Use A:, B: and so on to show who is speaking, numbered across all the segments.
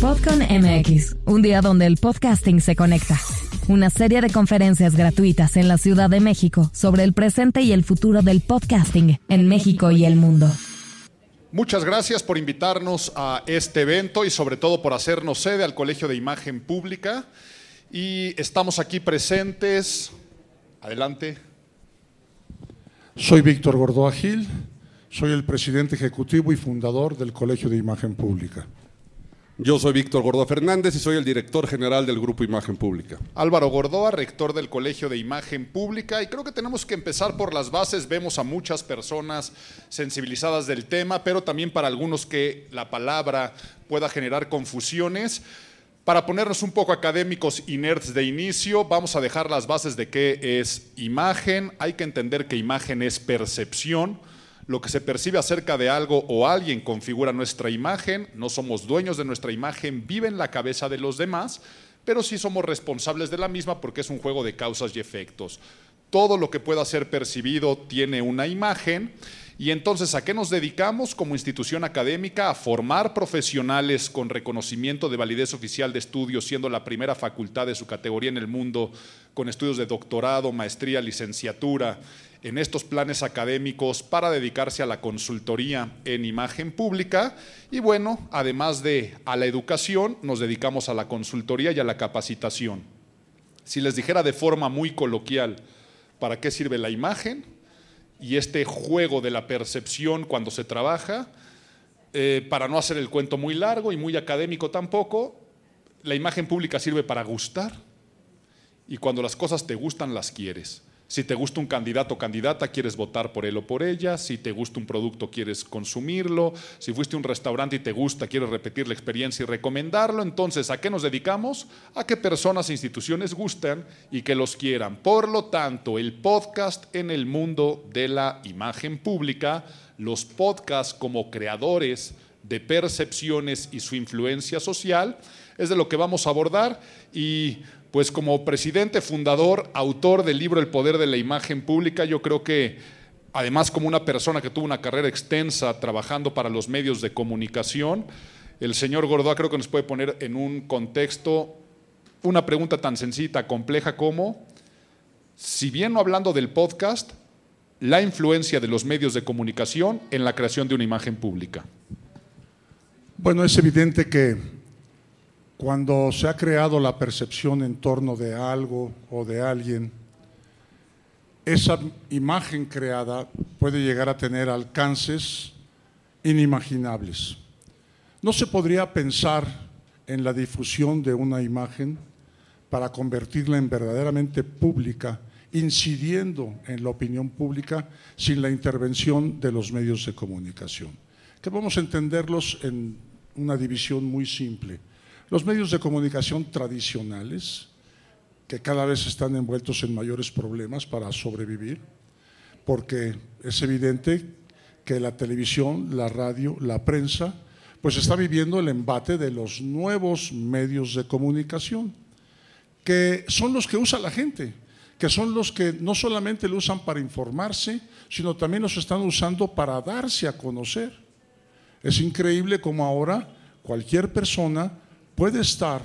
A: Podcon MX, un día donde el podcasting se conecta. Una serie de conferencias gratuitas en la Ciudad de México sobre el presente y el futuro del podcasting en México y el mundo.
B: Muchas gracias por invitarnos a este evento y sobre todo por hacernos sede al Colegio de Imagen Pública. Y estamos aquí presentes. Adelante.
C: Soy Víctor Gordoa Gil, soy el presidente ejecutivo y fundador del Colegio de Imagen Pública.
D: Yo soy Víctor Gordoa Fernández y soy el director general del Grupo Imagen Pública.
B: Álvaro Gordoa, rector del Colegio de Imagen Pública. Y creo que tenemos que empezar por las bases. Vemos a muchas personas sensibilizadas del tema, pero también para algunos que la palabra pueda generar confusiones. Para ponernos un poco académicos y nerds de inicio, vamos a dejar las bases de qué es imagen. Hay que entender que imagen es percepción lo que se percibe acerca de algo o alguien configura nuestra imagen, no somos dueños de nuestra imagen, vive en la cabeza de los demás, pero sí somos responsables de la misma porque es un juego de causas y efectos. Todo lo que pueda ser percibido tiene una imagen y entonces, ¿a qué nos dedicamos como institución académica? A formar profesionales con reconocimiento de validez oficial de estudios, siendo la primera facultad de su categoría en el mundo, con estudios de doctorado, maestría, licenciatura en estos planes académicos para dedicarse a la consultoría en imagen pública. Y bueno, además de a la educación, nos dedicamos a la consultoría y a la capacitación. Si les dijera de forma muy coloquial, ¿para qué sirve la imagen? y este juego de la percepción cuando se trabaja, eh, para no hacer el cuento muy largo y muy académico tampoco, la imagen pública sirve para gustar y cuando las cosas te gustan las quieres. Si te gusta un candidato o candidata, quieres votar por él o por ella. Si te gusta un producto, quieres consumirlo. Si fuiste a un restaurante y te gusta, quieres repetir la experiencia y recomendarlo. Entonces, ¿a qué nos dedicamos? A que personas e instituciones gusten y que los quieran. Por lo tanto, el podcast en el mundo de la imagen pública, los podcasts como creadores de percepciones y su influencia social, es de lo que vamos a abordar y pues como presidente, fundador, autor del libro El Poder de la Imagen Pública, yo creo que además como una persona que tuvo una carrera extensa trabajando para los medios de comunicación, el señor Gordoa creo que nos puede poner en un contexto una pregunta tan sencilla, compleja como, si bien no hablando del podcast, la influencia de los medios de comunicación en la creación de una imagen pública.
C: Bueno, es evidente que cuando se ha creado la percepción en torno de algo o de alguien, esa imagen creada puede llegar a tener alcances inimaginables. No se podría pensar en la difusión de una imagen para convertirla en verdaderamente pública, incidiendo en la opinión pública sin la intervención de los medios de comunicación. Que vamos a entenderlos en una división muy simple. Los medios de comunicación tradicionales, que cada vez están envueltos en mayores problemas para sobrevivir, porque es evidente que la televisión, la radio, la prensa, pues está viviendo el embate de los nuevos medios de comunicación, que son los que usa la gente, que son los que no solamente lo usan para informarse, sino también los están usando para darse a conocer. Es increíble como ahora cualquier persona puede estar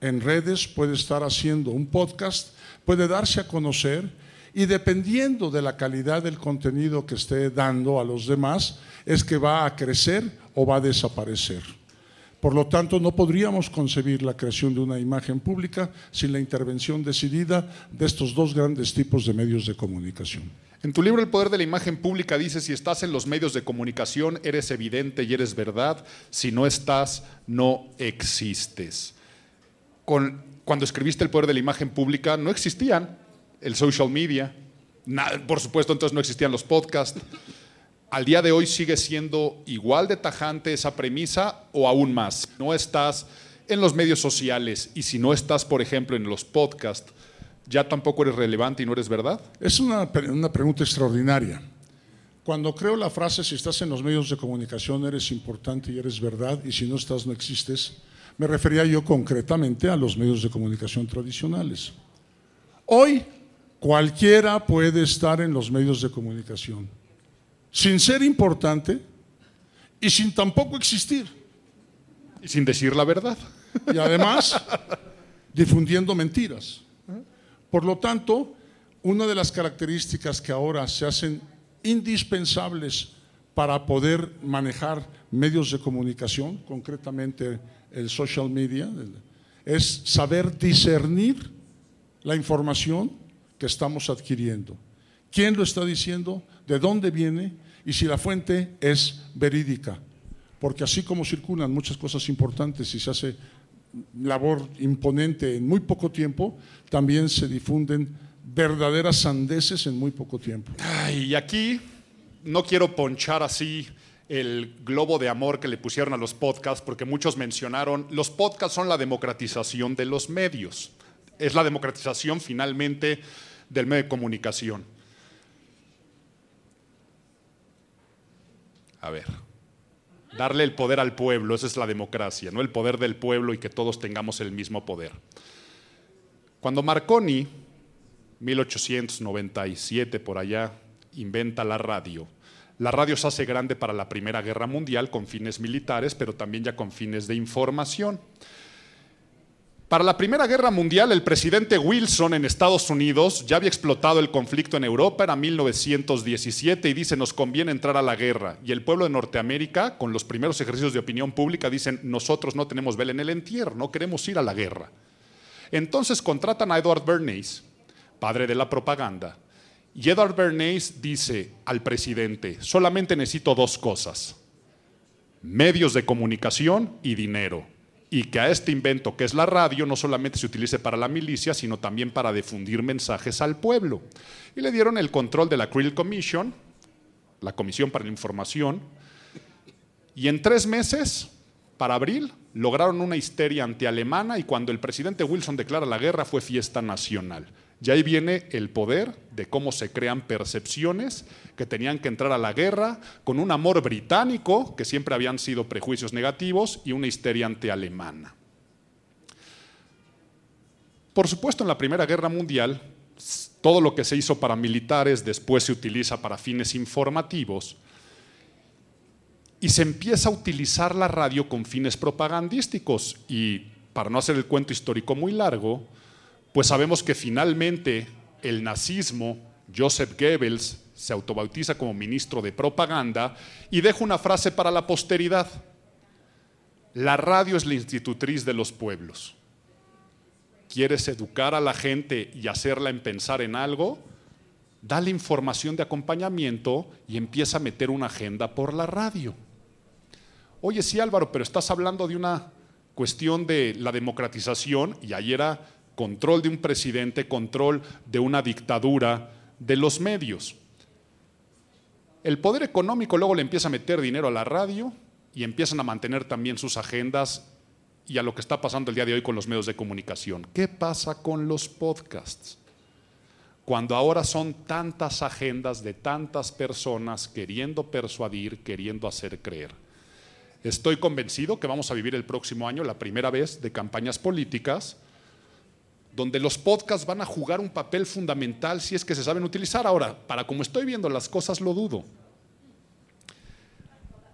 C: en redes, puede estar haciendo un podcast, puede darse a conocer y dependiendo de la calidad del contenido que esté dando a los demás, es que va a crecer o va a desaparecer. Por lo tanto, no podríamos concebir la creación de una imagen pública sin la intervención decidida de estos dos grandes tipos de medios de comunicación.
B: En tu libro El Poder de la Imagen Pública dice, si estás en los medios de comunicación, eres evidente y eres verdad, si no estás, no existes. cuando escribiste El Poder de la Imagen Pública, no existían el social media, por supuesto entonces no existían los podcasts. Al día de hoy sigue siendo igual de tajante esa premisa o aún más. No estás en los medios sociales y si no estás, por ejemplo, en los podcasts, ya tampoco eres relevante y no eres verdad?
C: Es una, una pregunta extraordinaria. Cuando creo la frase, si estás en los medios de comunicación eres importante y eres verdad, y si no estás no existes, me refería yo concretamente a los medios de comunicación tradicionales. Hoy cualquiera puede estar en los medios de comunicación, sin ser importante y sin tampoco existir.
B: Y sin decir la verdad.
C: Y además, difundiendo mentiras. Por lo tanto, una de las características que ahora se hacen indispensables para poder manejar medios de comunicación, concretamente el social media, es saber discernir la información que estamos adquiriendo. ¿Quién lo está diciendo? ¿De dónde viene? Y si la fuente es verídica. Porque así como circulan muchas cosas importantes y se hace labor imponente en muy poco tiempo, también se difunden verdaderas sandeces en muy poco tiempo.
B: y aquí no quiero ponchar así el globo de amor que le pusieron a los podcasts, porque muchos mencionaron, los podcasts son la democratización de los medios, es la democratización finalmente del medio de comunicación. A ver, darle el poder al pueblo, esa es la democracia, no el poder del pueblo y que todos tengamos el mismo poder. Cuando Marconi, 1897 por allá, inventa la radio, la radio se hace grande para la Primera Guerra Mundial con fines militares, pero también ya con fines de información. Para la Primera Guerra Mundial, el presidente Wilson en Estados Unidos ya había explotado el conflicto en Europa, era 1917, y dice, nos conviene entrar a la guerra. Y el pueblo de Norteamérica, con los primeros ejercicios de opinión pública, dicen, nosotros no tenemos vela en el entierro, no queremos ir a la guerra. Entonces contratan a Edward Bernays, padre de la propaganda, y Edward Bernays dice al presidente, solamente necesito dos cosas, medios de comunicación y dinero. Y que a este invento que es la radio no solamente se utilice para la milicia, sino también para difundir mensajes al pueblo. Y le dieron el control de la Creel Commission, la Comisión para la Información, y en tres meses, para abril, lograron una histeria antialemana y cuando el presidente Wilson declara la guerra fue fiesta nacional. Y ahí viene el poder de cómo se crean percepciones que tenían que entrar a la guerra con un amor británico, que siempre habían sido prejuicios negativos, y una histeria antialemana. Por supuesto, en la Primera Guerra Mundial, todo lo que se hizo para militares después se utiliza para fines informativos y se empieza a utilizar la radio con fines propagandísticos. Y para no hacer el cuento histórico muy largo, pues sabemos que finalmente el nazismo, Joseph Goebbels, se autobautiza como ministro de propaganda y deja una frase para la posteridad. La radio es la institutriz de los pueblos. ¿Quieres educar a la gente y hacerla en pensar en algo? Dale información de acompañamiento y empieza a meter una agenda por la radio. Oye, sí Álvaro, pero estás hablando de una cuestión de la democratización y ahí era control de un presidente, control de una dictadura de los medios. El poder económico luego le empieza a meter dinero a la radio y empiezan a mantener también sus agendas y a lo que está pasando el día de hoy con los medios de comunicación. ¿Qué pasa con los podcasts? Cuando ahora son tantas agendas de tantas personas queriendo persuadir, queriendo hacer creer. Estoy convencido que vamos a vivir el próximo año la primera vez de campañas políticas donde los podcasts van a jugar un papel fundamental si es que se saben utilizar. Ahora, para como estoy viendo las cosas, lo dudo.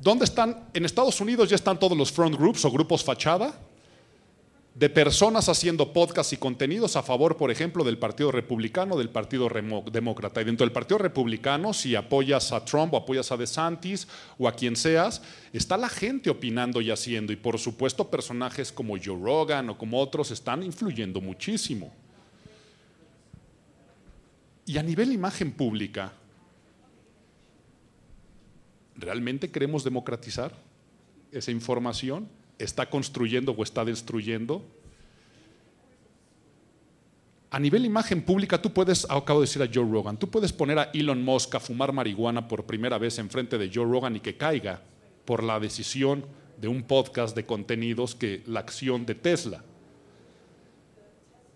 B: ¿Dónde están? En Estados Unidos ya están todos los front groups o grupos fachada de personas haciendo podcasts y contenidos a favor, por ejemplo, del Partido Republicano, del Partido Demócrata. Y dentro del Partido Republicano, si apoyas a Trump o apoyas a DeSantis o a quien seas, está la gente opinando y haciendo. Y por supuesto, personajes como Joe Rogan o como otros están influyendo muchísimo. Y a nivel imagen pública, ¿realmente queremos democratizar esa información? Está construyendo o está destruyendo. A nivel imagen pública, tú puedes, acabo de decir a Joe Rogan, tú puedes poner a Elon Musk a fumar marihuana por primera vez enfrente de Joe Rogan y que caiga por la decisión de un podcast de contenidos que la acción de Tesla.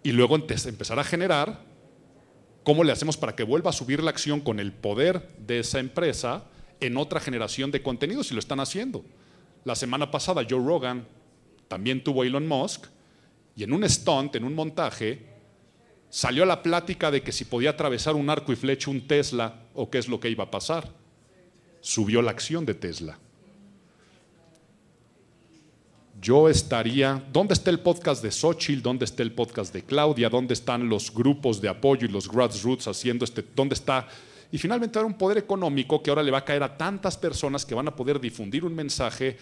B: Y luego empezar a generar cómo le hacemos para que vuelva a subir la acción con el poder de esa empresa en otra generación de contenidos y lo están haciendo. La semana pasada Joe Rogan también tuvo Elon Musk y en un stunt, en un montaje, salió a la plática de que si podía atravesar un arco y flecha un Tesla o qué es lo que iba a pasar. Subió la acción de Tesla. yo estaría, ¿dónde está el podcast de Xochitl? ¿Dónde está el podcast de Claudia? ¿Dónde están los grupos de apoyo y los grassroots haciendo este, dónde está? Y finalmente era un poder económico que ahora le va a caer a tantas personas que van a poder difundir un mensaje.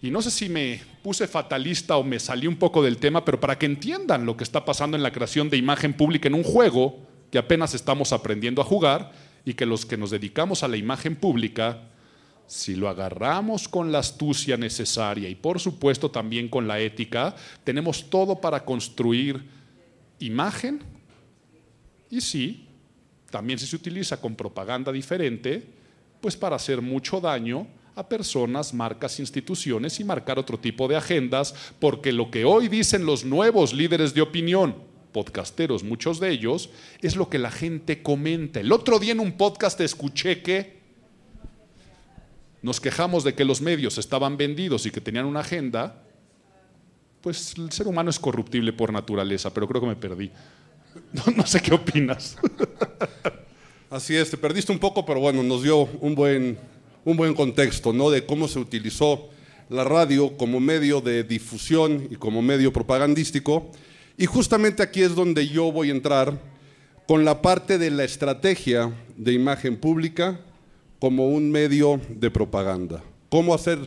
B: Y no sé si me puse fatalista o me salí un poco del tema, pero para que entiendan lo que está pasando en la creación de imagen pública en un juego que apenas estamos aprendiendo a jugar y que los que nos dedicamos a la imagen pública si lo agarramos con la astucia necesaria y por supuesto también con la ética, tenemos todo para construir imagen y sí, también si se utiliza con propaganda diferente, pues para hacer mucho daño a personas, marcas, instituciones y marcar otro tipo de agendas, porque lo que hoy dicen los nuevos líderes de opinión, podcasteros, muchos de ellos, es lo que la gente comenta. El otro día en un podcast escuché que nos quejamos de que los medios estaban vendidos y que tenían una agenda, pues el ser humano es corruptible por naturaleza, pero creo que me perdí. No, sé qué opinas.
D: Así es, te perdiste un poco, pero bueno, nos dio un buen, un buen contexto ¿no? de cómo se utilizó la radio como medio de difusión y como medio propagandístico. Y justamente aquí es donde yo voy a entrar con la parte de la estrategia de imagen pública como un medio de propaganda. Cómo hacer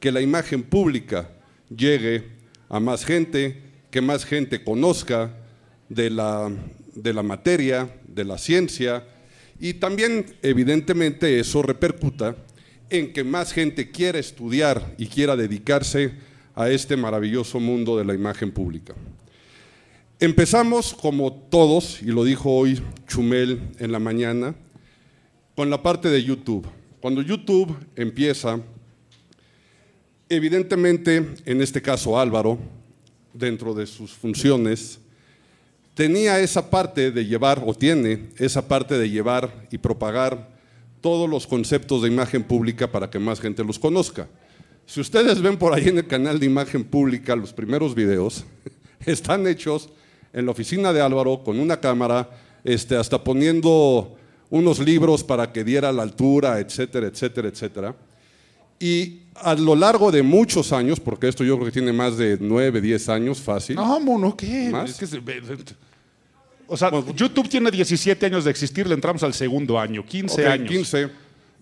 D: que la imagen pública llegue a más gente, que más gente conozca de la, de la materia, de la ciencia, y también evidentemente eso repercuta en que más gente quiera estudiar y quiera dedicarse a este maravilloso mundo de la imagen pública. Empezamos como todos, y lo dijo hoy Chumel en la mañana, con la parte de YouTube. Cuando YouTube empieza, evidentemente, en este caso Álvaro, dentro de sus funciones, tenía esa parte de llevar, o tiene esa parte de llevar y propagar todos los conceptos de imagen pública para que más gente los conozca. Si ustedes ven por ahí en el canal de imagen pública los primeros videos, están hechos en la oficina de Álvaro con una cámara, este, hasta poniendo unos libros para que diera la altura, etcétera, etcétera, etcétera. Y a lo largo de muchos años, porque esto yo creo que tiene más de nueve, diez años fácil.
B: No, mono, ¿qué? O sea, YouTube tiene 17 años de existir, le entramos al segundo año, 15 años.
D: 15.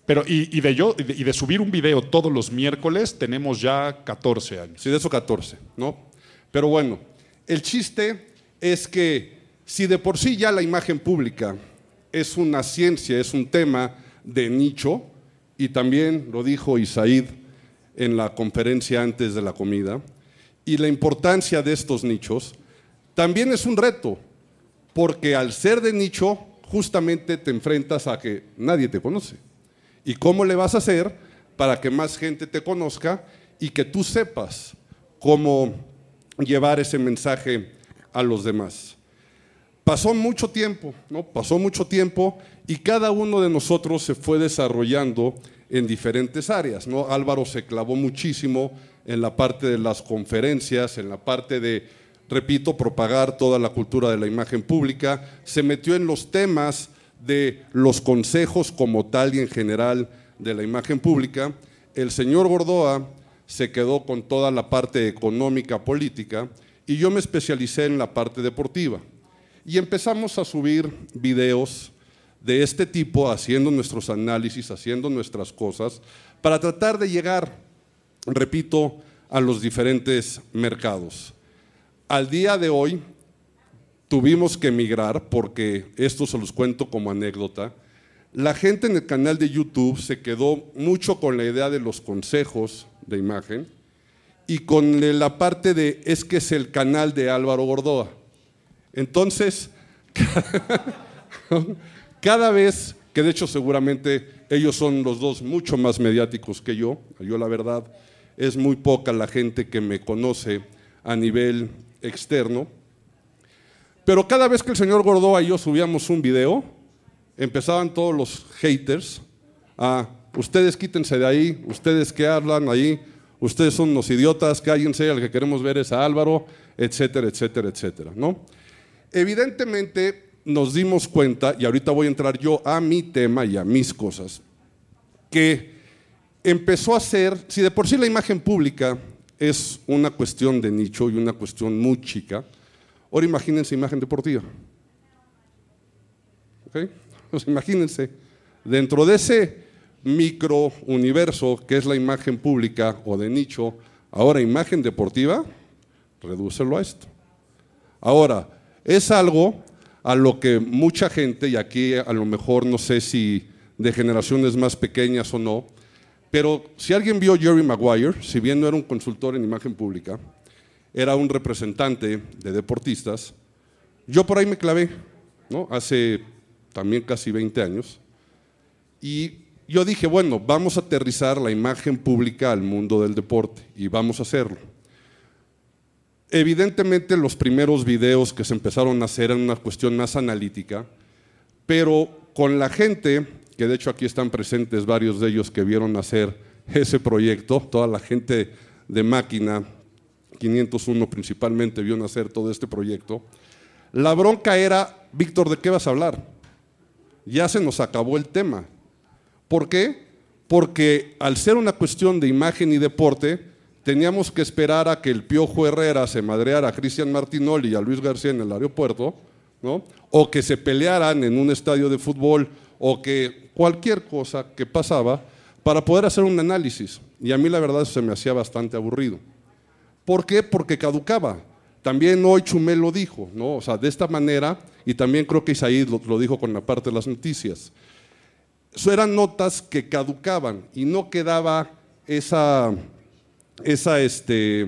B: Pero, y, de yo, y de, subir un video todos los miércoles, tenemos ya 14 años.
D: Sí, de eso 14, ¿no? Pero bueno, el chiste es que si de por sí ya la imagen pública es una ciencia, es un tema de nicho, y también lo dijo Isaid en la conferencia antes de la comida, y la importancia de estos nichos, también es un reto, porque al ser de nicho, justamente te enfrentas a que nadie te conoce. ¿Y cómo le vas a hacer para que más gente te conozca y que tú sepas cómo llevar ese mensaje a los demás? Pasó mucho tiempo, ¿no? Pasó mucho tiempo y cada uno de nosotros se fue desarrollando en diferentes áreas, ¿no? Álvaro se clavó muchísimo en la parte de las conferencias, en la parte de, repito, propagar toda la cultura de la imagen pública, se metió en los temas de los consejos como tal y en general de la imagen pública. El señor Gordoa se quedó con toda la parte económica, política, y yo me especialicé en la parte deportiva. Y empezamos a subir videos de este tipo, haciendo nuestros análisis, haciendo nuestras cosas, para tratar de llegar, repito, a los diferentes mercados. Al día de hoy tuvimos que emigrar, porque esto se los cuento como anécdota, la gente en el canal de YouTube se quedó mucho con la idea de los consejos de imagen y con la parte de es que es el canal de Álvaro Gordoa. Entonces, cada vez, que de hecho seguramente ellos son los dos mucho más mediáticos que yo, yo la verdad es muy poca la gente que me conoce a nivel externo, pero cada vez que el señor Gordoa y yo subíamos un video, empezaban todos los haters a, ustedes quítense de ahí, ustedes que hablan ahí, ustedes son unos idiotas, cállense, al que queremos ver es a Álvaro, etcétera, etcétera, etcétera, ¿no? Evidentemente nos dimos cuenta, y ahorita voy a entrar yo a mi tema y a mis cosas, que empezó a ser, si de por sí la imagen pública es una cuestión de nicho y una cuestión muy chica. Ahora imagínense imagen deportiva. ¿Ok? Pues imagínense, dentro de ese micro universo que es la imagen pública o de nicho, ahora imagen deportiva, redúcelo a esto. Ahora, es algo a lo que mucha gente, y aquí a lo mejor no sé si de generaciones más pequeñas o no, pero si alguien vio Jerry Maguire, si bien no era un consultor en imagen pública, era un representante de deportistas, yo por ahí me clavé, ¿no? Hace también casi 20 años, y yo dije, bueno, vamos a aterrizar la imagen pública al mundo del deporte, y vamos a hacerlo. Evidentemente los primeros videos que se empezaron a hacer eran una cuestión más analítica, pero con la gente que de hecho aquí están presentes varios de ellos que vieron hacer ese proyecto, toda la gente de máquina, 501 principalmente, vio nacer todo este proyecto. La bronca era, Víctor, ¿de qué vas a hablar? Ya se nos acabó el tema. ¿Por qué? Porque al ser una cuestión de imagen y deporte, teníamos que esperar a que el Piojo Herrera se madreara a Cristian Martinoli y a Luis García en el aeropuerto, ¿no? o que se pelearan en un estadio de fútbol o que cualquier cosa que pasaba para poder hacer un análisis. Y a mí la verdad se me hacía bastante aburrido. ¿Por qué? Porque caducaba. También hoy Chumel lo dijo, ¿no? O sea, de esta manera, y también creo que Isaí lo, dijo con la parte de las noticias. Eso eran notas que caducaban y no quedaba esa, esa este,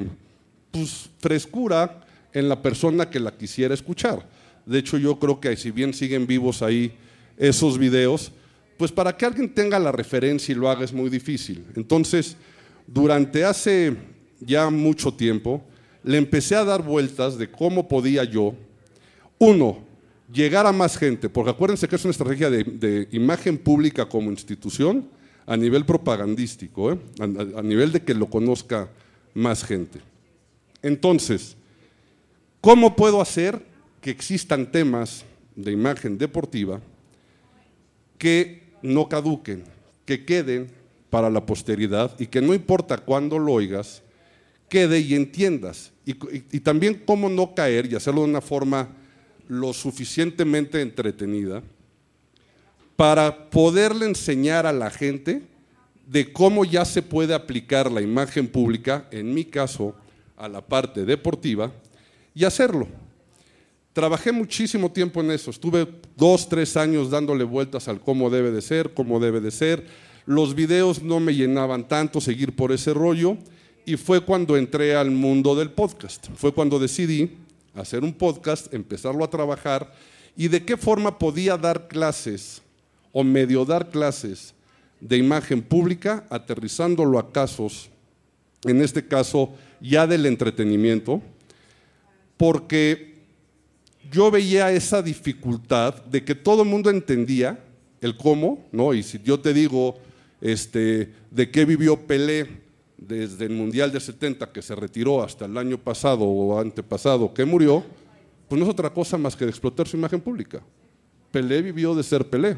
D: pues, frescura en la persona que la quisiera escuchar. De hecho, yo creo que si bien siguen vivos ahí esos videos, pues para que alguien tenga la referencia y lo haga es muy difícil. Entonces, durante hace ya mucho tiempo, le empecé a dar vueltas de cómo podía yo, uno, llegar a más gente, porque acuérdense que es una estrategia de, imagen pública como institución a nivel propagandístico, ¿eh? a nivel de que lo conozca más gente. Entonces, ¿cómo puedo hacer que existan temas de imagen deportiva que no caduquen, que queden para la posteridad y que no importa cuándo lo oigas, quede y entiendas. Y, también cómo no caer y hacerlo de una forma lo suficientemente entretenida para poderle enseñar a la gente de cómo ya se puede aplicar la imagen pública, en mi caso, a la parte deportiva, y hacerlo. Trabajé muchísimo tiempo en eso, estuve dos, tres años dándole vueltas al cómo debe de ser, cómo debe de ser. Los videos no me llenaban tanto seguir por ese rollo y fue cuando entré al mundo del podcast. Fue cuando decidí hacer un podcast, empezarlo a trabajar y de qué forma podía dar clases o medio dar clases de imagen pública, aterrizándolo a casos, en este caso ya del entretenimiento, porque yo veía esa dificultad de que todo el mundo entendía el cómo, ¿no? Y si yo te digo este, de qué vivió Pelé desde el Mundial de 70 que se retiró hasta el año pasado o antepasado que murió, pues no es otra cosa más que de explotar su imagen pública. Pelé vivió de ser Pelé,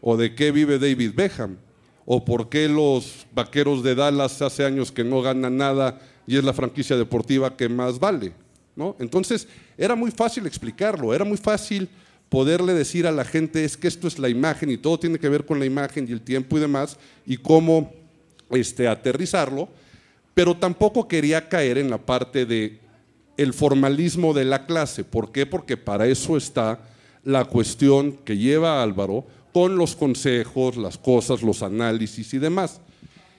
D: o de qué vive David Beckham, o por qué los vaqueros de Dallas hace años que no ganan nada y es la franquicia deportiva que más vale. Entonces, era muy fácil explicarlo, era muy fácil poderle decir a la gente es que esto es la imagen y todo tiene que ver con la imagen y el tiempo y demás y cómo este, aterrizarlo, pero tampoco quería caer en la parte de formalismo de la clase. ¿Por qué? Porque para eso está la cuestión que lleva Álvaro con los consejos, las cosas, los análisis y demás.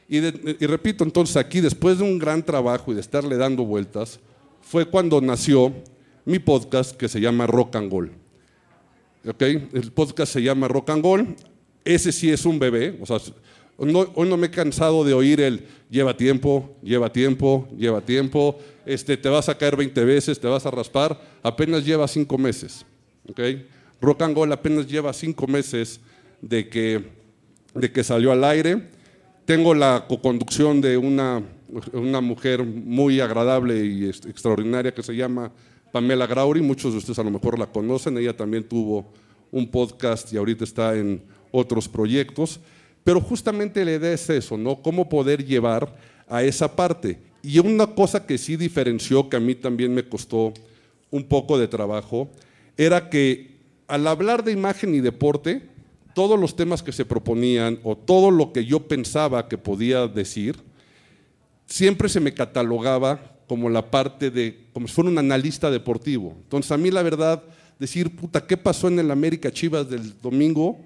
D: y repito, entonces aquí después de un gran trabajo y de estarle dando vueltas, fue cuando nació mi podcast que se llama Rock and Gold. ¿Okay? El podcast se llama Rock and Gold. Ese sí es un bebé. O sea, hoy no me he cansado de oír el lleva tiempo, lleva tiempo, lleva tiempo. Este, te vas a caer 20 veces, te vas a raspar. Apenas lleva 5 meses. ¿okay? Rock and Gold apenas lleva 5 meses de que, de que salió al aire. Tengo la coconducción de una una mujer muy agradable y extraordinaria que se llama Pamela Grauri, muchos de ustedes a lo mejor la conocen, ella también tuvo un podcast y ahorita está en otros proyectos, pero justamente la idea es eso, ¿no? Cómo poder llevar a esa parte. Y una cosa que sí diferenció, que a mí también me costó un poco de trabajo, era que al hablar de imagen y deporte, todos los temas que se proponían o todo lo que yo pensaba que podía decir, siempre se me catalogaba como la parte de, como si fuera un analista deportivo. Entonces a mí la verdad, decir, puta, ¿qué pasó en el América Chivas del domingo?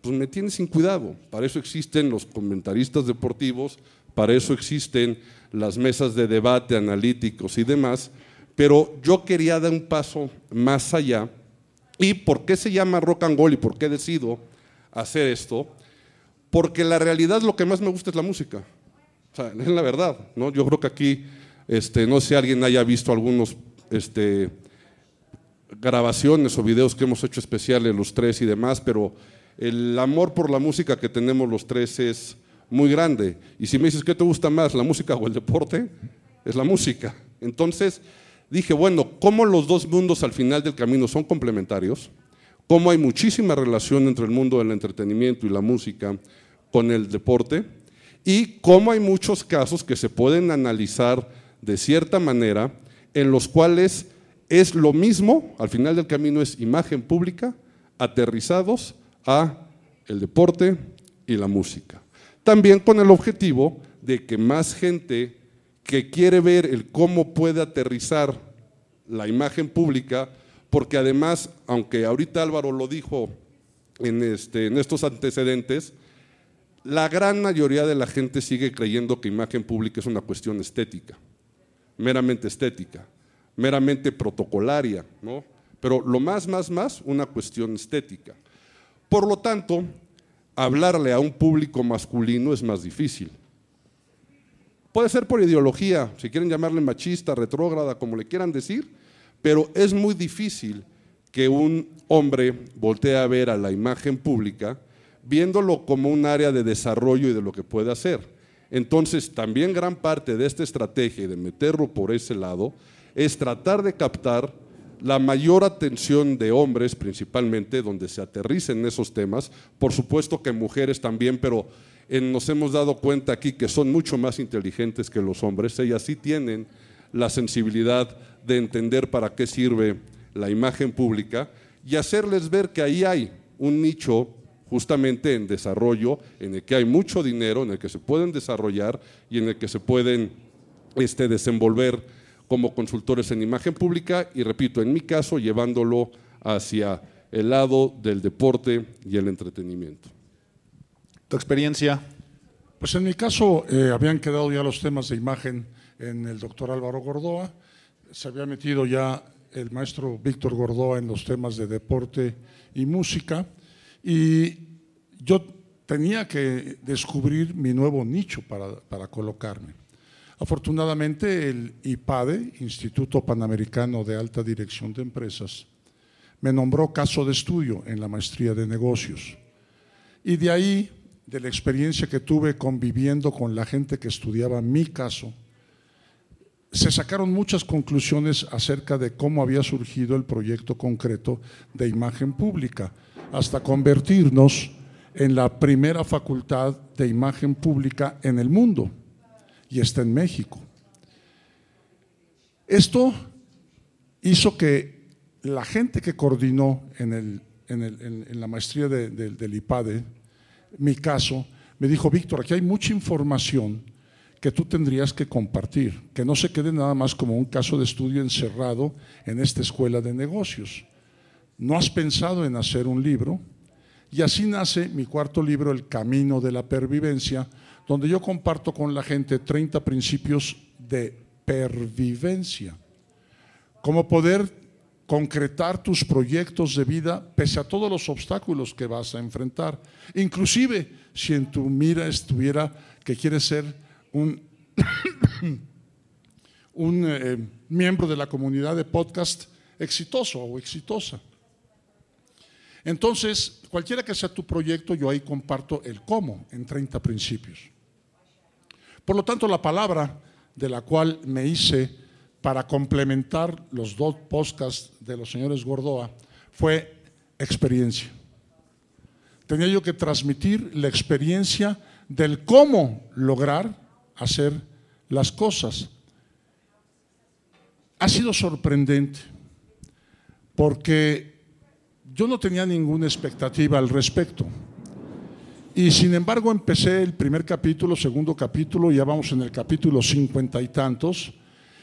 D: Pues me tiene sin cuidado. Para eso existen los comentaristas deportivos, para eso existen las mesas de debate analíticos y demás, pero yo quería dar un paso más allá. ¿Y por qué se llama rock and roll y por qué decido hacer esto? Porque la realidad lo que más me gusta es la música. O sea, es la verdad, ¿no? Yo creo que aquí, este, no sé si alguien haya visto algunos este, grabaciones o videos que hemos hecho especiales los tres y demás, pero el amor por la música que tenemos los tres es muy grande. Y si me dices, ¿qué te gusta más, la música o el deporte? Es la música. Entonces dije, bueno, ¿cómo los dos mundos al final del camino son complementarios? ¿Cómo hay muchísima relación entre el mundo del entretenimiento y la música con el deporte? Y cómo hay muchos casos que se pueden analizar de cierta manera en los cuales es lo mismo, al final del camino es imagen pública, aterrizados a el deporte y la música. También con el objetivo de que más gente que quiere ver el cómo puede aterrizar la imagen pública, porque además, aunque ahorita Álvaro lo dijo en, este, en estos antecedentes, la gran mayoría de la gente sigue creyendo que imagen pública es una cuestión estética, meramente estética, meramente protocolaria, ¿no? Pero lo más, más, más, una cuestión estética. Por lo tanto, hablarle a un público masculino es más difícil. Puede ser por ideología, si quieren llamarle machista, retrógrada, como le quieran decir, pero es muy difícil que un hombre voltee a ver a la imagen pública viéndolo como un área de desarrollo y de lo que puede hacer. Entonces, también gran parte de esta estrategia y de meterlo por ese lado es tratar de captar la mayor atención de hombres principalmente, donde se aterricen esos temas, por supuesto que mujeres también, pero nos hemos dado cuenta aquí que son mucho más inteligentes que los hombres, ellas sí tienen la sensibilidad de entender para qué sirve la imagen pública y hacerles ver que ahí hay un nicho justamente en desarrollo, en el que hay mucho dinero, en el que se pueden desarrollar y en el que se pueden este, desenvolver como consultores en imagen pública y repito, en mi caso, llevándolo hacia el lado del deporte y el entretenimiento.
B: ¿Tu experiencia?
C: Pues en mi caso eh, habían quedado ya los temas de imagen en el doctor Álvaro Gordoa, se había metido ya el maestro Víctor Gordoa en los temas de deporte y música. Y yo tenía que descubrir mi nuevo nicho para, colocarme. Afortunadamente, el IPADE, Instituto Panamericano de Alta Dirección de Empresas, me nombró caso de estudio en la maestría de negocios. Y de ahí, de la experiencia que tuve conviviendo con la gente que estudiaba mi caso, se sacaron muchas conclusiones acerca de cómo había surgido el proyecto concreto de imagen pública hasta convertirnos en la primera facultad de imagen pública en el mundo y está en México. Esto hizo que la gente que coordinó en, la maestría del IPADE, mi caso, me dijo, Víctor, aquí hay mucha información que tú tendrías que compartir, que no se quede nada más como un caso de estudio encerrado en esta escuela de negocios. ¿No has pensado en hacer un libro? Y así nace mi cuarto libro, El Camino de la Pervivencia, donde yo comparto con la gente 30 principios de pervivencia. Cómo poder concretar tus proyectos de vida pese a todos los obstáculos que vas a enfrentar. Inclusive si en tu mira estuviera que quieres ser un, un eh, miembro de la comunidad de podcast exitoso o exitosa. Entonces, cualquiera que sea tu proyecto, yo ahí comparto el cómo en 30 principios. Por lo tanto, la palabra de la cual me hice para complementar los dos podcasts de los señores Gordoa fue experiencia. Tenía yo que transmitir la experiencia del cómo lograr hacer las cosas. ha sido sorprendente porque yo no tenía ninguna expectativa al respecto. Y sin embargo empecé el primer capítulo, segundo capítulo, ya vamos en el capítulo cincuenta y tantos,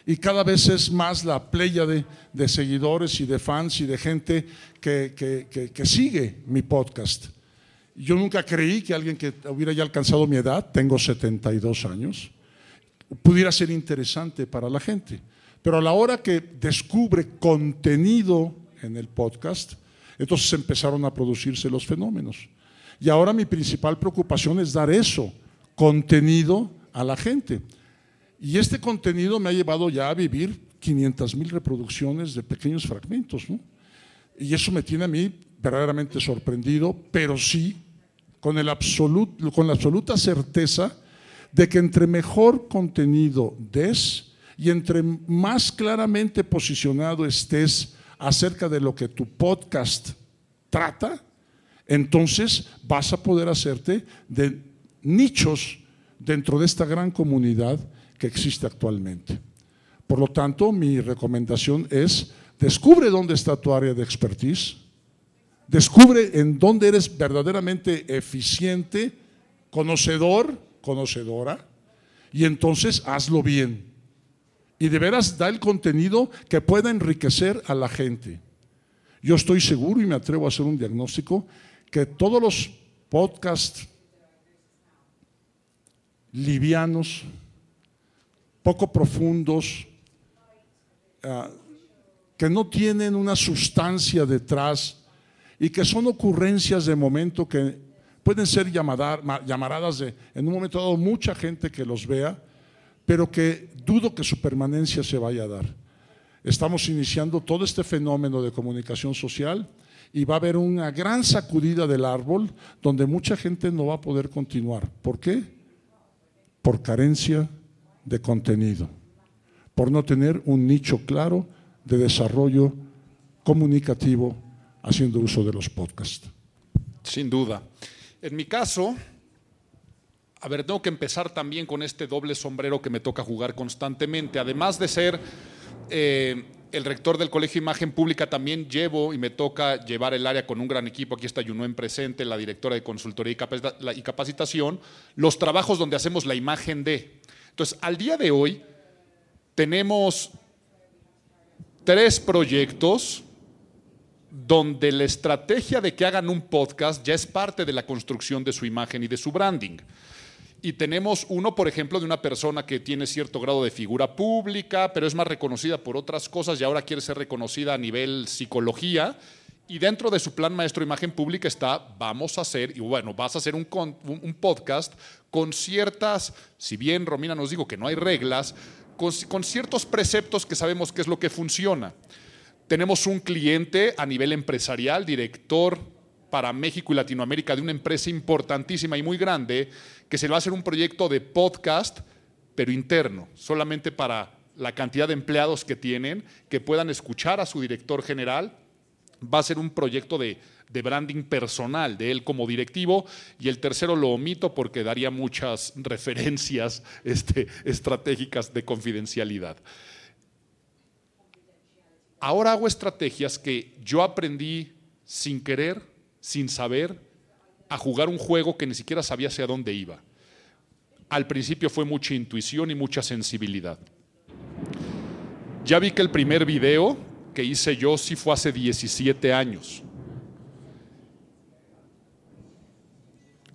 C: y cada vez es más la playa de, de, seguidores y de fans y de gente que, que, que, sigue mi podcast. Yo nunca creí que alguien que hubiera ya alcanzado mi edad, tengo 72 años, pudiera ser interesante para la gente. Pero a la hora que descubre contenido en el podcast, entonces empezaron a producirse los fenómenos. Y ahora mi principal preocupación es dar eso, contenido a la gente. Y este contenido me ha llevado ya a vivir 500 mil reproducciones de pequeños fragmentos. Y eso me tiene a mí verdaderamente sorprendido, pero sí con, el con la absoluta certeza de que entre mejor contenido des y entre más claramente posicionado estés acerca de lo que tu podcast trata, entonces vas a poder hacerte de nichos dentro de esta gran comunidad que existe actualmente. Por lo tanto, mi recomendación es, descubre dónde está tu área de expertise, descubre en dónde eres verdaderamente eficiente, conocedor, conocedora, y entonces hazlo bien. Y de veras da el contenido que pueda enriquecer a la gente. Yo estoy seguro y me atrevo a hacer un diagnóstico que todos los podcasts livianos, poco profundos, uh, que no tienen una sustancia detrás y que son ocurrencias de momento que pueden ser llamaradas de, en un momento dado, mucha gente que los vea, pero que dudo que su permanencia se vaya a dar. Estamos iniciando todo este fenómeno de comunicación social y va a haber una gran sacudida del árbol donde mucha gente no va a poder continuar. ¿Por qué? Por carencia de contenido, por no tener un nicho claro de desarrollo comunicativo haciendo uso de los podcasts.
B: Sin duda. En mi caso, a ver, tengo que empezar también con este doble sombrero que me toca jugar constantemente. Además de ser eh, el rector del Colegio Imagen Pública, también llevo y me toca llevar el área con un gran equipo. Aquí está en presente, la directora de consultoría y capacitación, los trabajos donde hacemos la imagen de. Entonces, al día de hoy tenemos tres proyectos donde la estrategia de que hagan un podcast ya es parte de la construcción de su imagen y de su branding. Y tenemos uno, por ejemplo, de una persona que tiene cierto grado de figura pública, pero es más reconocida por otras cosas y ahora quiere ser reconocida a nivel psicología. Y dentro de su plan maestro imagen pública está, vamos a hacer, y bueno, vas a hacer un, un podcast con ciertas, si bien Romina nos dijo que no hay reglas, con, con ciertos preceptos que sabemos qué es lo que funciona. Tenemos un cliente a nivel empresarial, director para México y Latinoamérica de una empresa importantísima y muy grande, que se va a hacer un proyecto de podcast, pero interno, solamente para la cantidad de empleados que tienen, que puedan escuchar a su director general. Va a ser un proyecto de, branding personal de él como directivo. Y el tercero lo omito porque daría muchas referencias este, estratégicas de confidencialidad. Ahora hago estrategias que yo aprendí sin querer sin saber a jugar un juego que ni siquiera sabía hacia dónde iba. Al principio fue mucha intuición y mucha sensibilidad. Ya vi que el primer video que hice yo sí fue hace 17 años.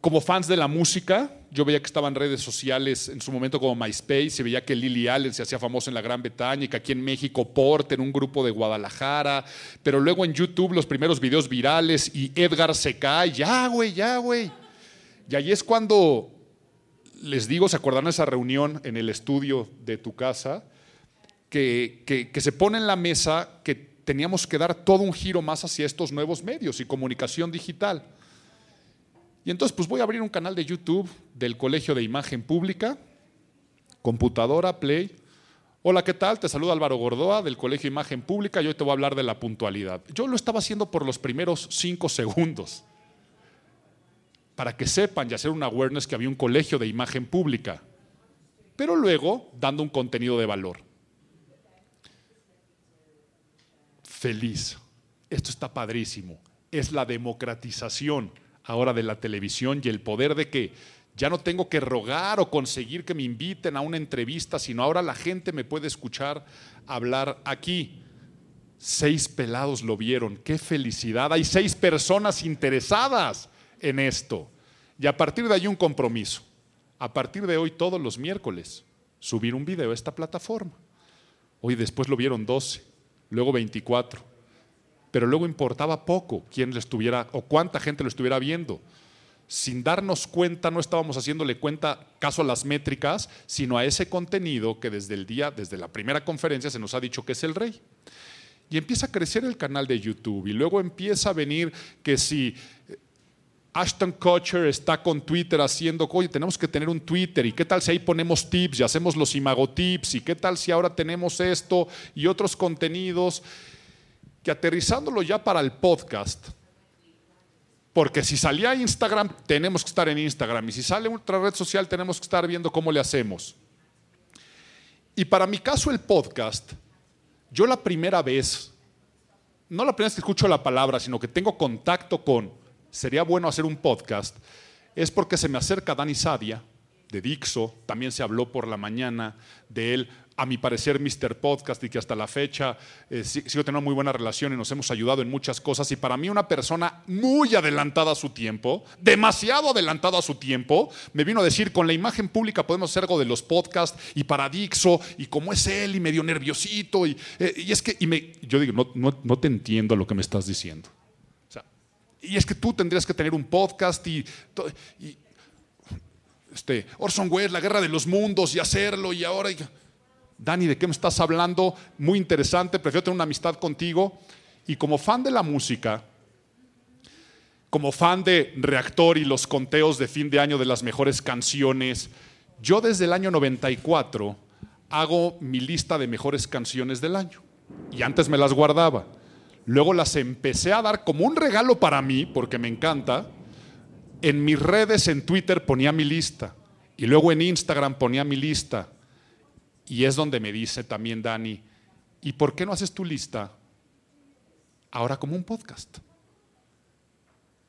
B: Como fans de la música, yo veía que estaba en redes sociales en su momento como MySpace, y veía que Lily Allen se hacía famosa en la Gran Bretaña y que aquí en México Porte en un grupo de Guadalajara, pero luego en YouTube los primeros videos virales y Edgar se cae, ya güey, ya güey. Y ahí es cuando les digo, ¿se acuerdan de esa reunión en el estudio de tu casa? Que, que se pone en la mesa que teníamos que dar todo un giro más hacia estos nuevos medios y comunicación digital. Y entonces, pues voy a abrir un canal de YouTube del Colegio de Imagen Pública, computadora, Play. Hola, ¿qué tal? Te saluda Álvaro Gordoa del Colegio de Imagen Pública y hoy te voy a hablar de la puntualidad. Yo lo estaba haciendo por los primeros cinco segundos, para que sepan y hacer un awareness que había un colegio de imagen pública, pero luego dando un contenido de valor. feliz. Esto está padrísimo. Es la democratización ahora de la televisión y el poder de que ya no tengo que rogar o conseguir que me inviten a una entrevista, sino ahora la gente me puede escuchar hablar aquí. Seis pelados lo vieron. ¡Qué felicidad! Hay seis personas interesadas en esto. Y a partir de ahí un compromiso. A partir de hoy, todos los miércoles, subir un video a esta plataforma. Hoy después lo vieron 12, luego 24. Pero luego importaba poco quién le estuviera o cuánta gente lo estuviera viendo. Sin darnos cuenta, no estábamos haciéndole cuenta caso a las métricas, sino a ese contenido que desde el día, desde la primera conferencia se nos ha dicho que es el rey. Y empieza a crecer el canal de YouTube y luego empieza a venir que si Ashton Kutcher está con Twitter haciendo, oye, tenemos que tener un Twitter, y qué tal si ahí ponemos tips y hacemos los imagotips, y qué tal si ahora tenemos esto y otros contenidos, que aterrizándolo ya para el podcast, porque si salía Instagram, tenemos que estar en Instagram, y si sale otra red social, tenemos que estar viendo cómo le hacemos. Y para mi caso, el podcast, yo la primera vez, no la primera vez que escucho la palabra, sino que tengo contacto con sería bueno hacer un podcast es porque se me acerca Dani Sadia, de Dixo, también se habló por la mañana de él, a mi parecer Mr. Podcast y que hasta la fecha eh, sigo teniendo muy buena relación y nos hemos ayudado en muchas cosas y para mí una persona muy adelantada a su tiempo, demasiado adelantada a su tiempo, me vino a decir con la imagen pública podemos hacer algo de los podcasts y para Dixo y como es él y medio nerviosito y, eh, y es que y me, yo digo, no, no, no te entiendo lo que me estás diciendo y es que tú tendrías que tener un podcast y, este, Orson Welles, la guerra de los mundos y hacerlo y ahora... Dani, ¿de qué me estás hablando? Muy interesante, prefiero tener una amistad contigo. Y como fan de la música, como fan de Reactor y los conteos de fin de año de las mejores canciones, yo desde el año 94 hago mi lista de mejores canciones del año. Y antes me las guardaba. Luego las empecé a dar como un regalo para mí, porque me encanta. En mis redes, en Twitter ponía mi lista. Y luego en Instagram ponía mi lista. Y es donde me dice también Dani, ¿y por qué no haces tu lista ahora como un podcast?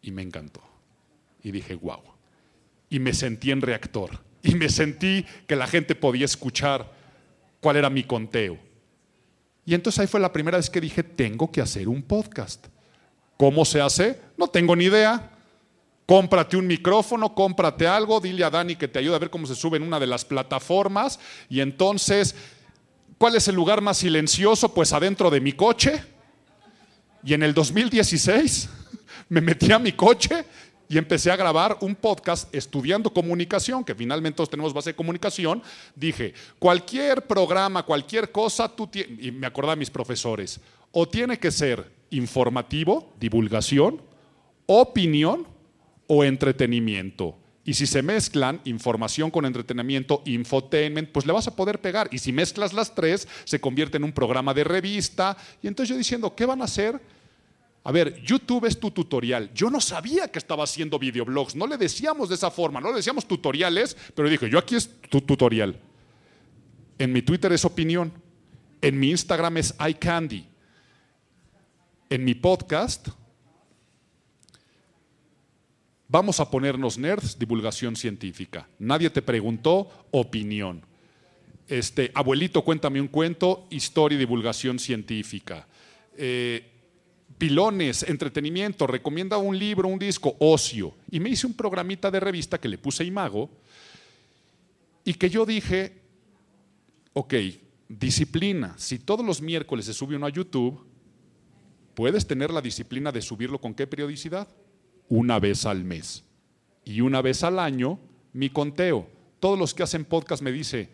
B: Y me encantó. Y dije, wow. Y me sentí en reactor. Y me sentí que la gente podía escuchar cuál era mi conteo. Y entonces ahí fue la primera vez que dije, tengo que hacer un podcast. ¿Cómo se hace? No tengo ni idea. Cómprate un micrófono, cómprate algo, dile a Dani que te ayude a ver cómo se sube en una de las plataformas. Y entonces, ¿cuál es el lugar más silencioso? Pues adentro de mi coche. Y en el 2016 me metí a mi coche y empecé a grabar un podcast estudiando comunicación, que finalmente todos tenemos base de comunicación. Dije, cualquier programa, cualquier cosa, tú y me acordaba de mis profesores, o tiene que ser informativo, divulgación, opinión o entretenimiento. Y si se mezclan información con entretenimiento, infotainment, pues le vas a poder pegar. Y si mezclas las tres, se convierte en un programa de revista. Y entonces yo diciendo, ¿qué van a hacer? A ver, YouTube es tu tutorial. Yo no sabía que estaba haciendo videoblogs. No le decíamos de esa forma, no le decíamos tutoriales, pero dije, yo aquí es tu tutorial. En mi Twitter es opinión. En mi Instagram es iCandy. En mi podcast vamos a ponernos nerds, divulgación científica. Nadie te preguntó, opinión. Este, abuelito, cuéntame un cuento, historia y divulgación científica. Eh, pilones, entretenimiento, recomienda un libro, un disco, ocio. Y me hice un programita de revista que le puse Imago y que yo dije, ok, disciplina. Si todos los miércoles se sube uno a YouTube, ¿puedes tener la disciplina de subirlo con qué periodicidad? Una vez al mes. Y una vez al año, mi conteo. Todos los que hacen podcast me dicen,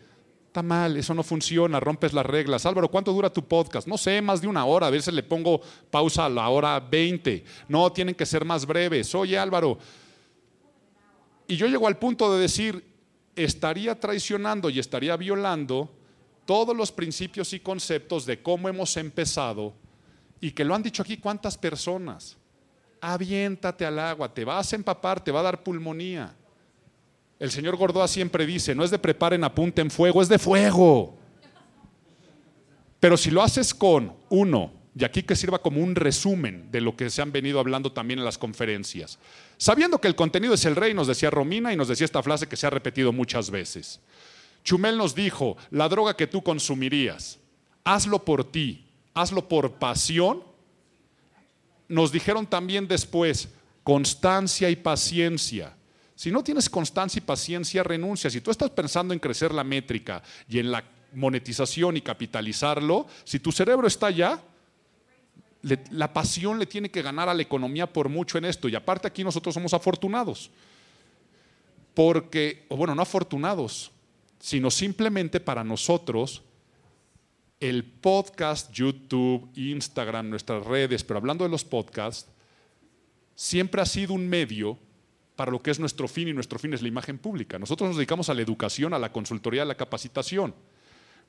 B: Está mal, eso no funciona, rompes las reglas. Álvaro, ¿cuánto dura tu podcast? No sé, más de una hora. A veces le pongo pausa a la hora 20. No, tienen que ser más breves. Oye, Álvaro. Y yo llego al punto de decir, estaría traicionando y estaría violando todos los principios y conceptos de cómo hemos empezado y que lo han dicho aquí cuántas personas. Aviéntate al agua, te vas a empapar, te va a dar pulmonía. El señor Gordoa siempre dice, no es de preparen, apunten fuego, es de fuego. Pero si lo haces con, uno, y aquí que sirva como un resumen de lo que se han venido hablando también en las conferencias. Sabiendo que el contenido es el rey, nos decía Romina y nos decía esta frase que se ha repetido muchas veces. Chumel nos dijo, la droga que tú consumirías, hazlo por ti, hazlo por pasión. Nos dijeron también después, constancia y paciencia. Si no tienes constancia y paciencia, renuncia. Si tú estás pensando en crecer la métrica y en la monetización y capitalizarlo, si tu cerebro está allá, la pasión le tiene que ganar a la economía por mucho en esto. Y aparte aquí nosotros somos afortunados. Porque, o bueno, no afortunados, sino simplemente para nosotros el podcast, YouTube, Instagram, nuestras redes, pero hablando de los podcasts, siempre ha sido un medio para lo que es nuestro fin y nuestro fin es la imagen pública. Nosotros nos dedicamos a la educación, a la consultoría, a la capacitación.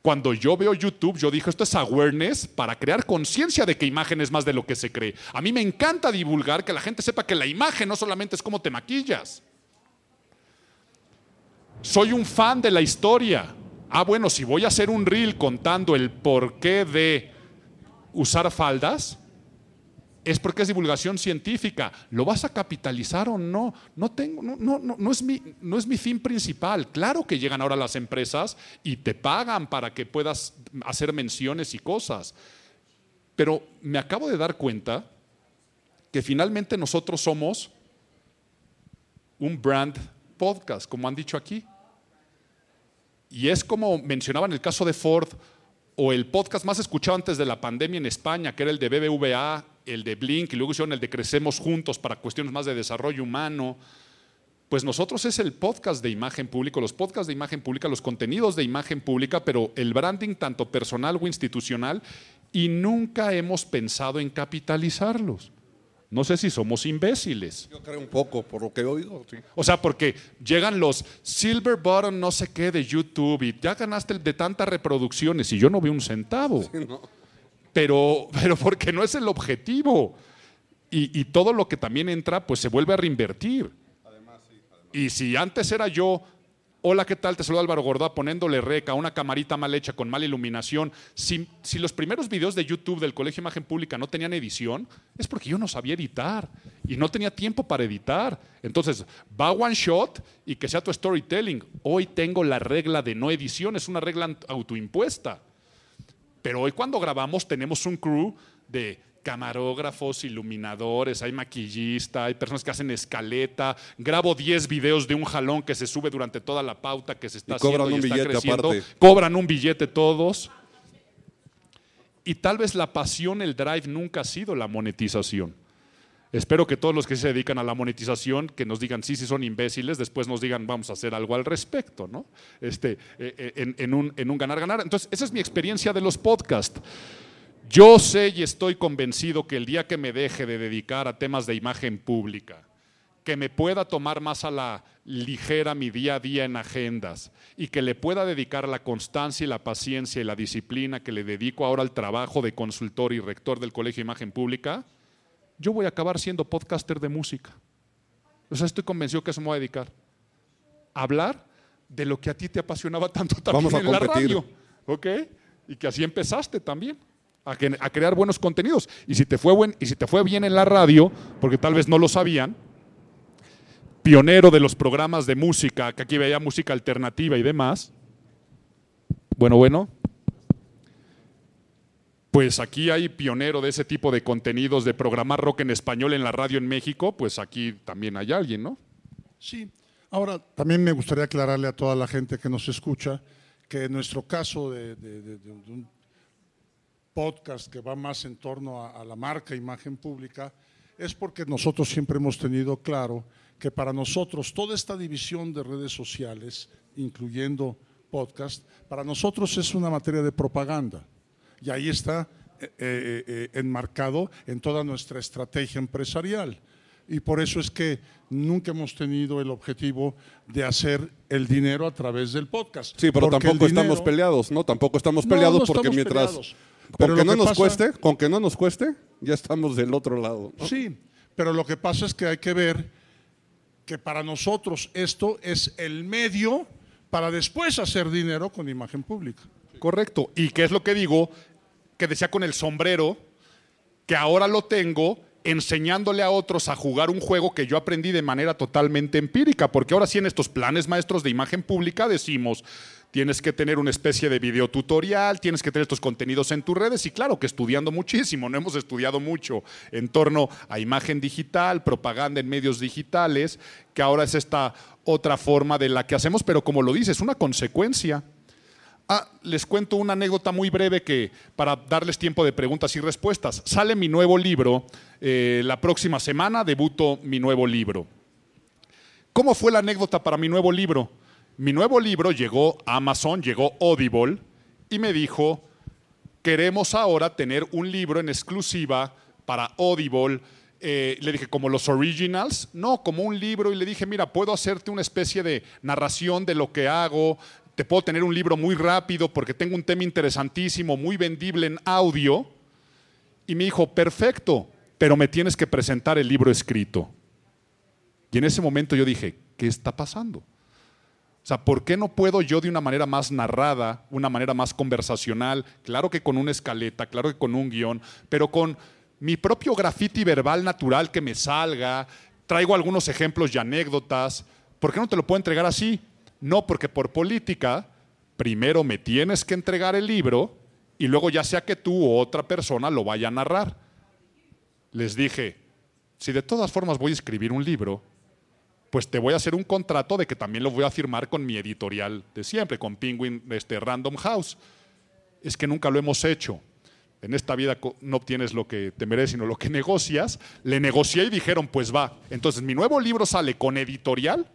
B: Cuando yo veo YouTube, yo dije, esto es awareness para crear conciencia de que imagen es más de lo que se cree. A mí me encanta divulgar, que la gente sepa que la imagen no solamente es cómo te maquillas. Soy un fan de la historia. Ah, bueno, si voy a hacer un reel contando el porqué de usar faldas, es porque es divulgación científica. ¿Lo vas a capitalizar o no? No, tengo, no, no, no, es mi, no es mi fin principal. Claro que llegan ahora las empresas y te pagan para que puedas hacer menciones y cosas. Pero me acabo de dar cuenta que finalmente nosotros somos un brand podcast, como han dicho aquí. Y es como mencionaba en el caso de Ford, o el podcast más escuchado antes de la pandemia en España, que era el de BBVA, el de Blink y luego hicieron el de Crecemos Juntos para cuestiones más de desarrollo humano. Pues nosotros es el podcast de imagen pública, los podcasts de imagen pública, los contenidos de imagen pública, pero el branding tanto personal o institucional y nunca hemos pensado en capitalizarlos. No sé si somos imbéciles.
D: Yo creo un poco, por lo que oigo. Sí.
B: O sea, porque llegan los silver button no sé qué de YouTube y ya ganaste de tantas reproducciones y yo no veo un centavo. Sí, no pero, pero porque no es el objetivo. Y, todo lo que también entra, pues se vuelve a reinvertir. Y si antes era yo, hola, ¿qué tal? Te saludo Álvaro Gordá poniéndole reca, una camarita mal hecha con mala iluminación. Si, si los primeros videos de YouTube del Colegio Imagen Pública no tenían edición, es porque yo no sabía editar y no tenía tiempo para editar. Entonces, va one shot y que sea tu storytelling. Hoy tengo la regla de no edición, es una regla autoimpuesta. Pero hoy cuando grabamos tenemos un crew de camarógrafos, iluminadores, hay maquillista, hay personas que hacen escaleta. Grabo 10 videos de un jalón que se sube durante toda la pauta que se está haciendo y está creciendo. Cobran un billete todos. Y tal vez la pasión, el drive nunca ha sido la monetización. Espero que todos los que se dedican a la monetización, que nos digan sí, sí son imbéciles, después nos digan vamos a hacer algo al respecto, ¿no? Este, eh, eh, en, un, en un ganar-ganar. Entonces, esa es mi experiencia de los podcasts. Yo sé y estoy convencido que el día que me deje de dedicar a temas de imagen pública, que me pueda tomar más a la ligera mi día a día en agendas y que le pueda dedicar la constancia y la paciencia y la disciplina que le dedico ahora al trabajo de consultor y rector del Colegio de Imagen Pública, yo voy a acabar siendo podcaster de música. O sea, estoy convencido que eso me voy a dedicar. A hablar de lo que a ti te apasionaba tanto también en la radio. ¿Ok? Y que así empezaste también. A, crear buenos contenidos. Y si, te fue buen, y si te fue bien en la radio, porque tal vez no lo sabían, pionero de los programas de música, que aquí veía música alternativa y demás. Bueno, bueno, pues aquí hay pionero de ese tipo de contenidos de programar rock en español en la radio en México, pues aquí también hay alguien, ¿no?
C: Sí. Ahora, también me gustaría aclararle a toda la gente que nos escucha que en nuestro caso de, un podcast que va más en torno a, a la marca imagen pública, es porque nosotros siempre hemos tenido claro que para nosotros toda esta división de redes sociales, incluyendo podcast, para nosotros es una materia de propaganda y ahí está eh, eh, eh, enmarcado en toda nuestra estrategia empresarial. Y por eso es que nunca hemos tenido el objetivo de hacer el dinero a través del podcast.
D: Sí, pero tampoco estamos peleados, ¿no? Tampoco estamos peleados porque mientras... Pero con que no nos cueste, con que no nos cueste, ya estamos del otro lado.
C: Sí, pero lo que pasa es que hay que ver que para nosotros esto es el medio para después hacer dinero con imagen pública.
B: Correcto. ¿Y qué es lo que digo? que decía con el sombrero que ahora lo tengo enseñándole a otros a jugar un juego que yo aprendí de manera totalmente empírica, porque ahora sí en estos planes maestros de imagen pública decimos, tienes que tener una especie de videotutorial, tienes que tener estos contenidos en tus redes y claro que estudiando muchísimo, no hemos estudiado mucho en torno a imagen digital, propaganda en medios digitales, que ahora es esta otra forma de la que hacemos, pero como lo dices, una consecuencia. Ah, les cuento una anécdota muy breve que para darles tiempo de preguntas y respuestas. Sale mi nuevo libro eh, la próxima semana, debuto mi nuevo libro. ¿Cómo fue la anécdota para mi nuevo libro? Mi nuevo libro llegó a Amazon, llegó Audible y me dijo, queremos ahora tener un libro en exclusiva para Audible. Eh, le dije, como los originals, no, como un libro, y le dije, mira, puedo hacerte una especie de narración de lo que hago, te puedo tener un libro muy rápido porque tengo un tema interesantísimo, muy vendible en audio. Y me dijo, perfecto, pero me tienes que presentar el libro escrito. Y en ese momento yo dije, ¿qué está pasando? O sea, ¿por qué no puedo yo de una manera más narrada, una manera más conversacional, claro que con una escaleta, claro que con un guion, pero con mi propio graffiti verbal natural que me salga, traigo algunos ejemplos y anécdotas, ¿por qué no te lo puedo entregar así? No, porque por política, primero me tienes que entregar el libro y luego ya sea que tú o otra persona lo vaya a narrar. Les dije, si de todas formas voy a escribir un libro, pues te voy a hacer un contrato de que también lo voy a firmar con mi editorial de siempre, con Penguin este, Random House. Es que nunca lo hemos hecho. En esta vida no obtienes lo que te mereces, sino lo que negocias. Le negocié y dijeron, pues va. Entonces mi nuevo libro sale con editorial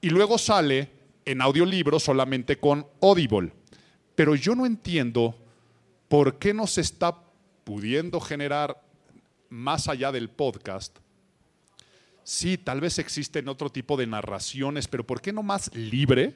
B: y luego sale en audiolibro solamente con Audible. Pero yo no entiendo por qué no se está pudiendo generar más allá del podcast. Sí, tal vez existen otro tipo de narraciones, pero ¿por qué no más libre?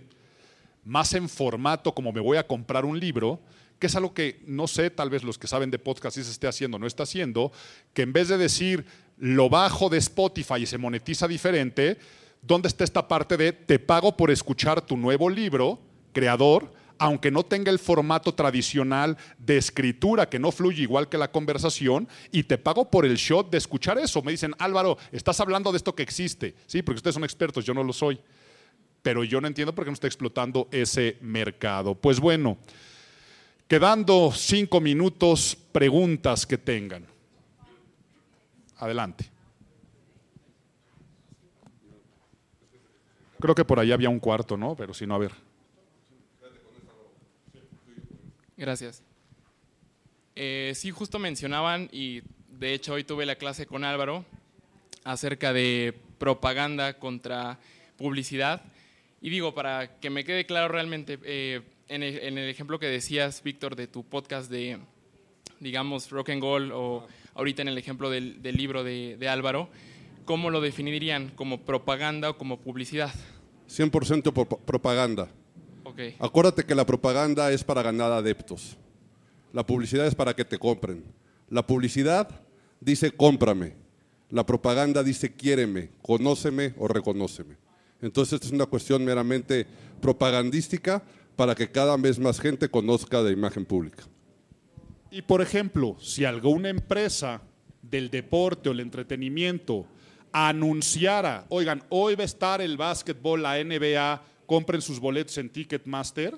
B: Más en formato como me voy a comprar un libro, que es algo que no sé, tal vez los que saben de podcast sí se esté haciendo, no está haciendo, que en vez de decir lo bajo de Spotify y se monetiza diferente, ¿dónde está esta parte de te pago por escuchar tu nuevo libro, creador, aunque no tenga el formato tradicional de escritura que no fluye igual que la conversación, y te pago por el shot de escuchar eso? Me dicen, Álvaro, estás hablando de esto que existe. Sí, porque ustedes son expertos, yo no lo soy. Pero yo no entiendo por qué no está explotando ese mercado. Pues bueno, quedando cinco minutos, preguntas que tengan. Adelante. Creo que por ahí había un cuarto, ¿no? Pero si no, a ver.
E: Gracias. Eh, sí, justo mencionaban, y de hecho hoy tuve la clase con Álvaro, acerca de propaganda contra publicidad. Y digo, para que me quede claro realmente, eh, en, el, ejemplo que decías, Víctor, de tu podcast de, digamos, rock and roll, o ahorita en el ejemplo del, libro de, Álvaro, ¿cómo lo definirían? ¿Como propaganda o como publicidad?
D: 100% por Acuérdate que la propaganda es para ganar adeptos. La publicidad es para que te compren. La publicidad dice cómprame. La propaganda dice quiéreme, conóceme o reconóceme. Entonces, esta es una cuestión meramente propagandística para que cada vez más gente conozca de imagen pública.
B: Y por ejemplo, si alguna empresa del deporte o el entretenimiento anunciara, oigan, hoy va a estar el básquetbol, la NBA, compren sus boletos en Ticketmaster,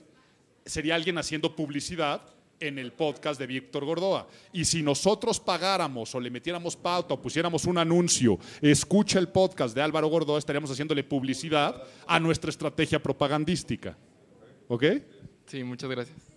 B: sería alguien haciendo publicidad en el podcast de Víctor Gordoa. Y si nosotros pagáramos o le metiéramos pauta o pusiéramos un anuncio, escucha el podcast de Álvaro Gordoa, estaríamos haciéndole publicidad a nuestra estrategia propagandística. ¿Ok?
E: Sí, muchas gracias.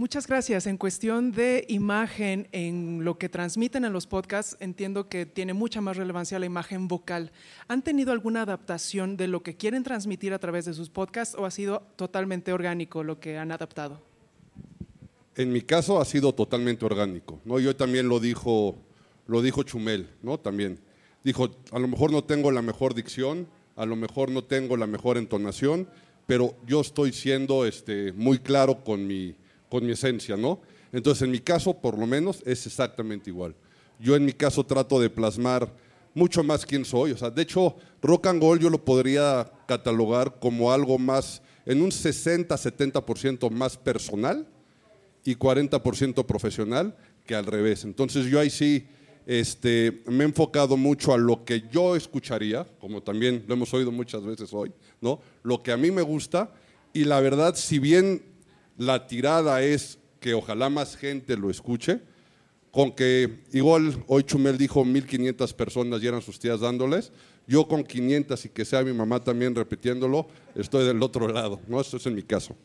F: Muchas gracias. En cuestión de imagen, en lo que transmiten en los podcasts, entiendo que tiene mucha más relevancia la imagen vocal. ¿Han tenido alguna adaptación de lo que quieren transmitir a través de sus podcasts o ha sido totalmente orgánico lo que han adaptado?
D: En mi caso ha sido totalmente orgánico. ¿no? Yo también lo dijo, lo dijo Chumel, ¿no? También. Dijo, a lo mejor no tengo la mejor dicción, a lo mejor no tengo la mejor entonación, pero yo estoy siendo este, muy claro con mi con mi esencia, ¿no? Entonces, en mi caso, por lo menos, es exactamente igual. Yo en mi caso trato de plasmar mucho más quién soy. O sea, de hecho, rock and roll yo lo podría catalogar como algo más en un 60-70% más personal y 40% profesional que al revés. Entonces yo ahí sí este, me he enfocado mucho a lo que yo escucharía, como también lo hemos oído muchas veces hoy, ¿no? lo que a mí me gusta y la verdad, si bien la tirada es que ojalá más gente lo escuche, con que igual hoy Chumel dijo 1500 personas y eran sus tías dándoles, yo con 500 y que sea mi mamá también repitiéndolo, estoy del otro lado, ¿no? Esto es en mi caso.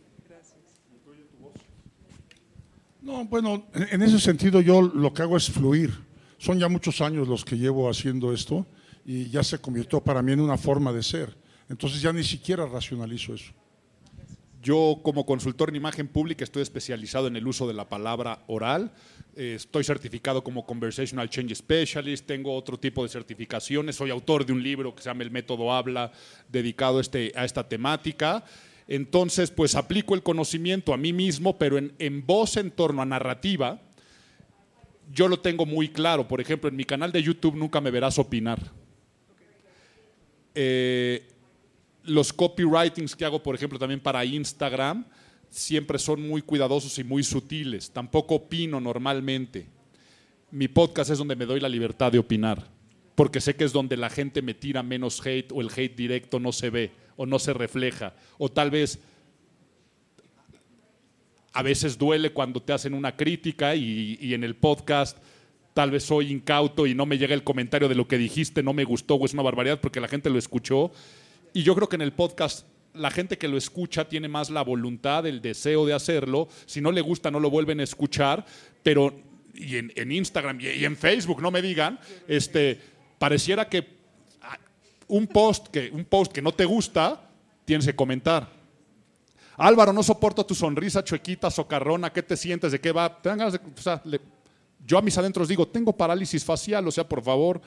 C: No, bueno, en ese sentido yo lo que hago es fluir. Son ya muchos años los que llevo haciendo esto y ya se convirtió para mí en una forma de ser. Entonces ya ni siquiera racionalizo eso.
B: Yo como consultor en imagen pública estoy especializado en el uso de la palabra oral. Eh, estoy certificado como Conversational Change Specialist, tengo otro tipo de certificaciones, soy autor de un libro que se llama El Método Habla, dedicado este, a esta temática. Entonces, pues aplico el conocimiento a mí mismo, pero en, voz en torno a narrativa, yo lo tengo muy claro. Por ejemplo, en mi canal de YouTube nunca me verás opinar. Eh, los copywritings que hago, por ejemplo, también para Instagram, siempre son muy cuidadosos y muy sutiles. Tampoco opino normalmente. Mi podcast es donde me doy la libertad de opinar, porque sé que es donde la gente me tira menos hate o el hate directo no se ve o no se refleja. O tal vez a veces duele cuando te hacen una crítica y, en el podcast tal vez soy incauto y no me llega el comentario de lo que dijiste, no me gustó o es una barbaridad porque la gente lo escuchó. Y yo creo que en el podcast la gente que lo escucha tiene más la voluntad, el deseo de hacerlo. Si no le gusta, no lo vuelven a escuchar. Pero, y en, Instagram y, en Facebook, no me digan, este, pareciera que un post que, un post que no te gusta, tienes que comentar. Álvaro, no soporto tu sonrisa chuequita, socarrona, ¿qué te sientes? ¿De qué va? yo a mis adentros digo, tengo parálisis facial, o sea, por favor,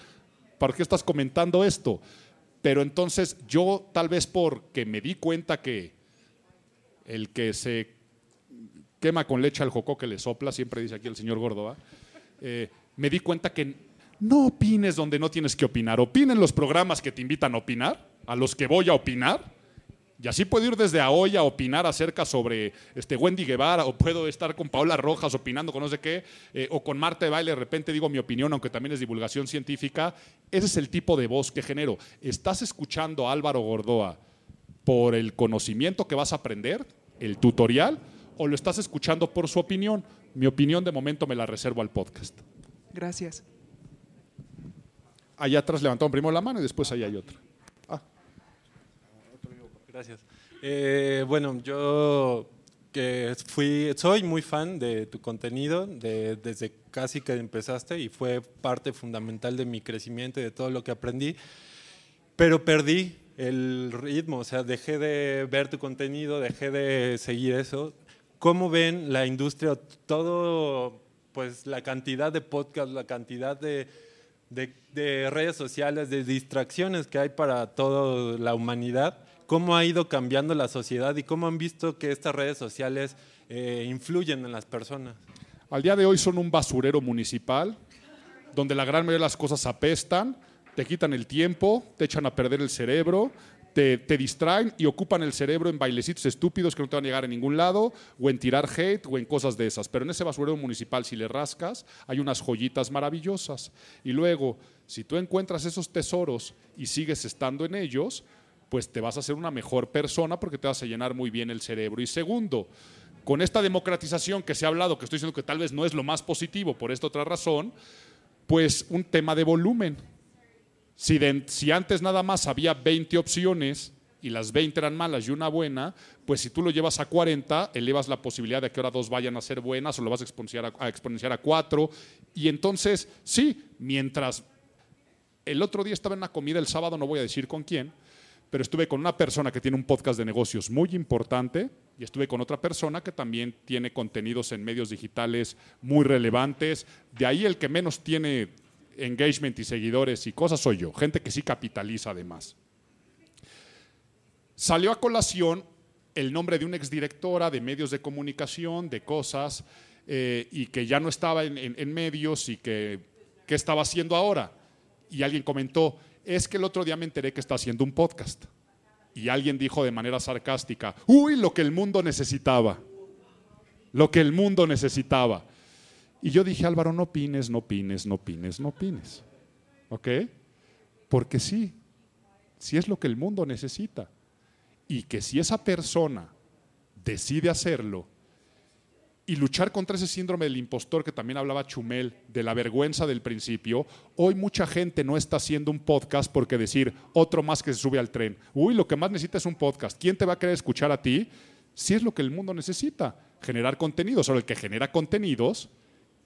B: ¿para qué estás comentando esto? Pero entonces yo tal vez porque me di cuenta que el que se quema con leche al jocó que le sopla, siempre dice aquí el señor Gordoa, eh, me di cuenta que no opines donde no tienes que opinar. Opinen los programas que te invitan a opinar, a los que voy a opinar. Y así puedo ir desde hoy a opinar acerca sobre este Wendy Guevara, o puedo estar con Paola Rojas opinando con no sé qué, eh, o con Marta de Baile, de repente digo mi opinión, aunque también es divulgación científica. Ese es el tipo de voz que genero. ¿Estás escuchando a Álvaro Gordoa por el conocimiento que vas a aprender, el tutorial, o lo estás escuchando por su opinión? Mi opinión de momento me la reservo al podcast.
F: Gracias.
B: Allá atrás levantaron primero la mano y después allá hay otra.
G: Gracias. Eh, bueno, yo que fui, soy muy fan de tu contenido desde casi que empezaste y fue parte fundamental de mi crecimiento y de todo lo que aprendí, pero perdí el ritmo, o sea, dejé de ver tu contenido, dejé de seguir eso. ¿Cómo ven la industria, todo, pues la cantidad de podcasts, la cantidad de, redes sociales, de distracciones que hay para toda la humanidad, cómo ha ido cambiando la sociedad y cómo han visto que estas redes sociales eh, influyen en las personas.
B: Al día de hoy son un basurero municipal, donde la gran mayoría de las cosas apestan, te quitan el tiempo, te echan a perder el cerebro, te, distraen y ocupan el cerebro en bailecitos estúpidos que no te van a llegar a ningún lado, o en tirar hate, o en cosas de esas. Pero en ese basurero municipal, si le rascas, hay unas joyitas maravillosas. Y luego, si tú encuentras esos tesoros y sigues estando en ellos, pues te vas a ser una mejor persona porque te vas a llenar muy bien el cerebro. Y segundo, con esta democratización que se ha hablado, que estoy diciendo que tal vez no es lo más positivo por esta otra razón, pues un tema de volumen si, antes nada más había 20 opciones y las 20 eran malas y una buena, pues si tú lo llevas a 40, elevas la posibilidad de que ahora dos vayan a ser buenas o lo vas a exponenciar a, a exponenciar a 4. Y entonces, sí, mientras el otro día estaba en una comida el sábado, no voy a decir con quién, pero estuve con una persona que tiene un podcast de negocios muy importante y estuve con otra persona que también tiene contenidos en medios digitales muy relevantes. De ahí el que menos tiene engagement y seguidores y cosas soy yo, gente que sí capitaliza además. Salió a colación el nombre de una exdirectora de medios de comunicación, de cosas, eh, y que ya no estaba en, medios y que qué estaba haciendo ahora. Y alguien comentó, es que el otro día me enteré que está haciendo un podcast. Y alguien dijo de manera sarcástica, uy, lo que el mundo necesitaba. Lo que el mundo necesitaba. Y yo dije, Álvaro, no opines, no opines, no opines, no opines. ¿Ok? Porque sí, sí es lo que el mundo necesita. Y que si esa persona decide hacerlo y luchar contra ese síndrome del impostor que también hablaba Chumel, de la vergüenza del principio, hoy mucha gente no está haciendo un podcast porque decir otro más que se sube al tren. Uy, lo que más necesita es un podcast. ¿Quién te va a querer escuchar a ti? Si es lo que el mundo necesita, generar contenidos. Solo el que genera contenidos,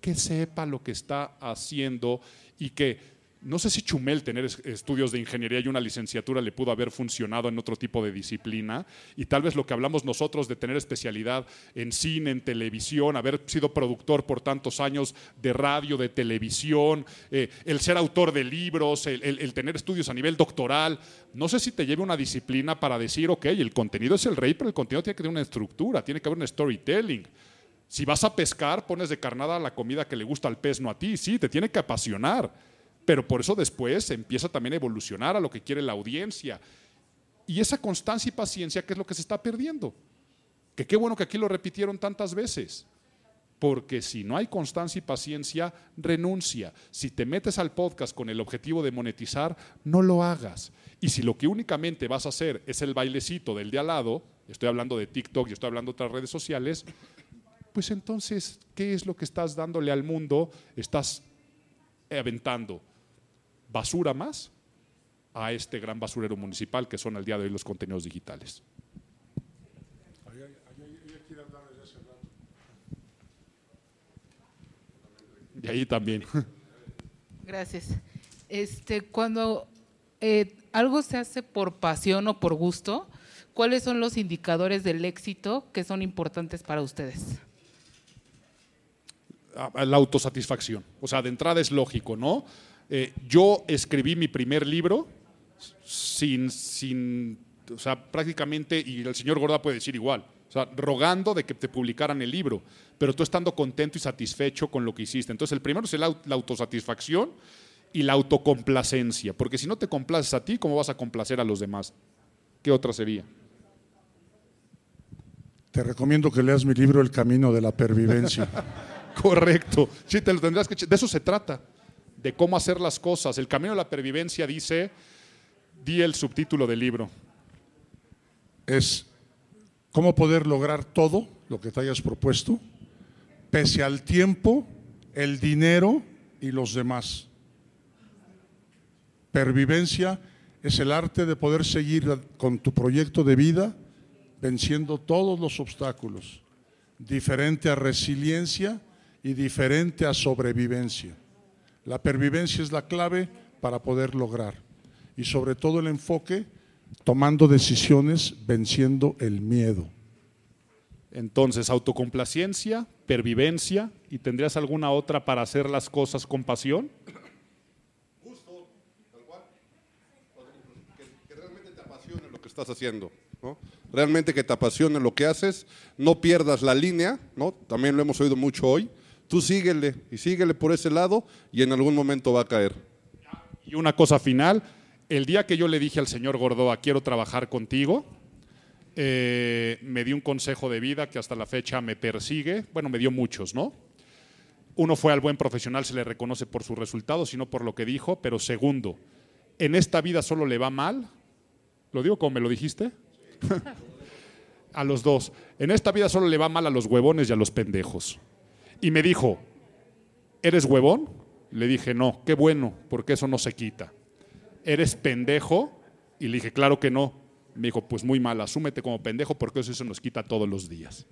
B: que sepa lo que está haciendo y que no sé si Chumel tener estudios de ingeniería y una licenciatura le pudo haber funcionado en otro tipo de disciplina y tal vez lo que hablamos nosotros de tener especialidad en cine, en televisión, haber sido productor por tantos años de radio, de televisión, eh, el ser autor de libros, el, tener estudios a nivel doctoral, no sé si te lleve una disciplina para decir, ok, el contenido es el rey, pero el contenido tiene que tener una estructura, tiene que haber un storytelling. Si vas a pescar, pones de carnada la comida que le gusta al pez, no a ti, sí, te tiene que apasionar pero por eso después empieza también a evolucionar a lo que quiere la audiencia. Y esa constancia y paciencia, ¿qué es lo que se está perdiendo? Que qué bueno que aquí lo repitieron tantas veces. Porque si no hay constancia y paciencia, renuncia. Si te metes al podcast con el objetivo de monetizar, no lo hagas. Y si lo que únicamente vas a hacer es el bailecito del de al lado, estoy hablando de TikTok y estoy hablando de otras redes sociales, pues entonces, ¿qué es lo que estás dándole al mundo? Estás aventando basura más a este gran basurero municipal que son al día de hoy los contenidos digitales. Y ahí también.
H: Gracias. Este, cuando eh, algo se hace por pasión o por gusto, ¿cuáles son los indicadores del éxito que son importantes para ustedes?
B: La autosatisfacción. O sea, de entrada es lógico, ¿no? Eh, yo escribí mi primer libro sin, sin, o sea, prácticamente, y el señor Gorda puede decir igual, o sea, rogando de que te publicaran el libro, pero tú estando contento y satisfecho con lo que hiciste. Entonces, el primero es la, la autosatisfacción y la autocomplacencia, porque si no te complaces a ti, ¿cómo vas a complacer a los demás? ¿Qué otra sería?
C: Te recomiendo que leas mi libro El Camino de la Pervivencia.
B: Correcto. Sí, te lo tendrás que. De eso se trata de cómo hacer las cosas. El camino de la pervivencia dice, di el subtítulo del libro.
C: Es cómo poder lograr todo lo que te hayas propuesto, pese al tiempo, el dinero y los demás. Pervivencia es el arte de poder seguir con tu proyecto de vida venciendo todos los obstáculos, diferente a resiliencia y diferente a sobrevivencia. La pervivencia es la clave para poder lograr. Y sobre todo el enfoque tomando decisiones, venciendo el miedo.
B: Entonces, autocomplacencia, pervivencia, ¿y tendrías alguna otra para hacer las cosas con pasión?
D: Gusto, tal cual. Que, realmente te apasione lo que estás haciendo. Realmente que te apasione lo que haces, no pierdas la línea, ¿no? También lo hemos oído mucho hoy, Tú síguele y síguele por ese lado y en algún momento va a caer.
B: Y una cosa final, el día que yo le dije al señor Gordoa, quiero trabajar contigo, eh, me dio un consejo de vida que hasta la fecha me persigue. Bueno, me dio muchos, ¿no? Uno fue al buen profesional, se le reconoce por sus resultados, sino por lo que dijo. Pero segundo, en esta vida solo le va mal. ¿Lo digo como me lo dijiste? a los dos. En esta vida solo le va mal a los huevones y a los pendejos. Y me dijo, ¿eres huevón? Le dije, no, qué bueno, porque eso no se quita. ¿Eres pendejo? Y le dije, claro que no. Me dijo, pues muy mal, asúmete como pendejo porque eso se nos quita todos los días.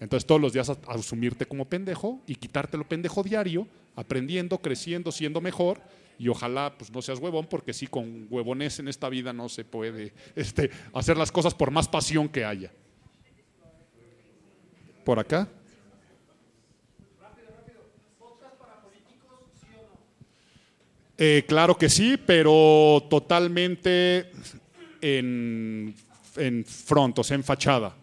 B: Entonces todos los días asumirte como pendejo y quitártelo pendejo diario, aprendiendo, creciendo, siendo mejor y ojalá pues no seas huevón porque sí con huevones en esta vida no se puede este, hacer las cosas por más pasión que haya. Por acá. Eh, claro que sí, pero totalmente en, en front, o sea, en fachada.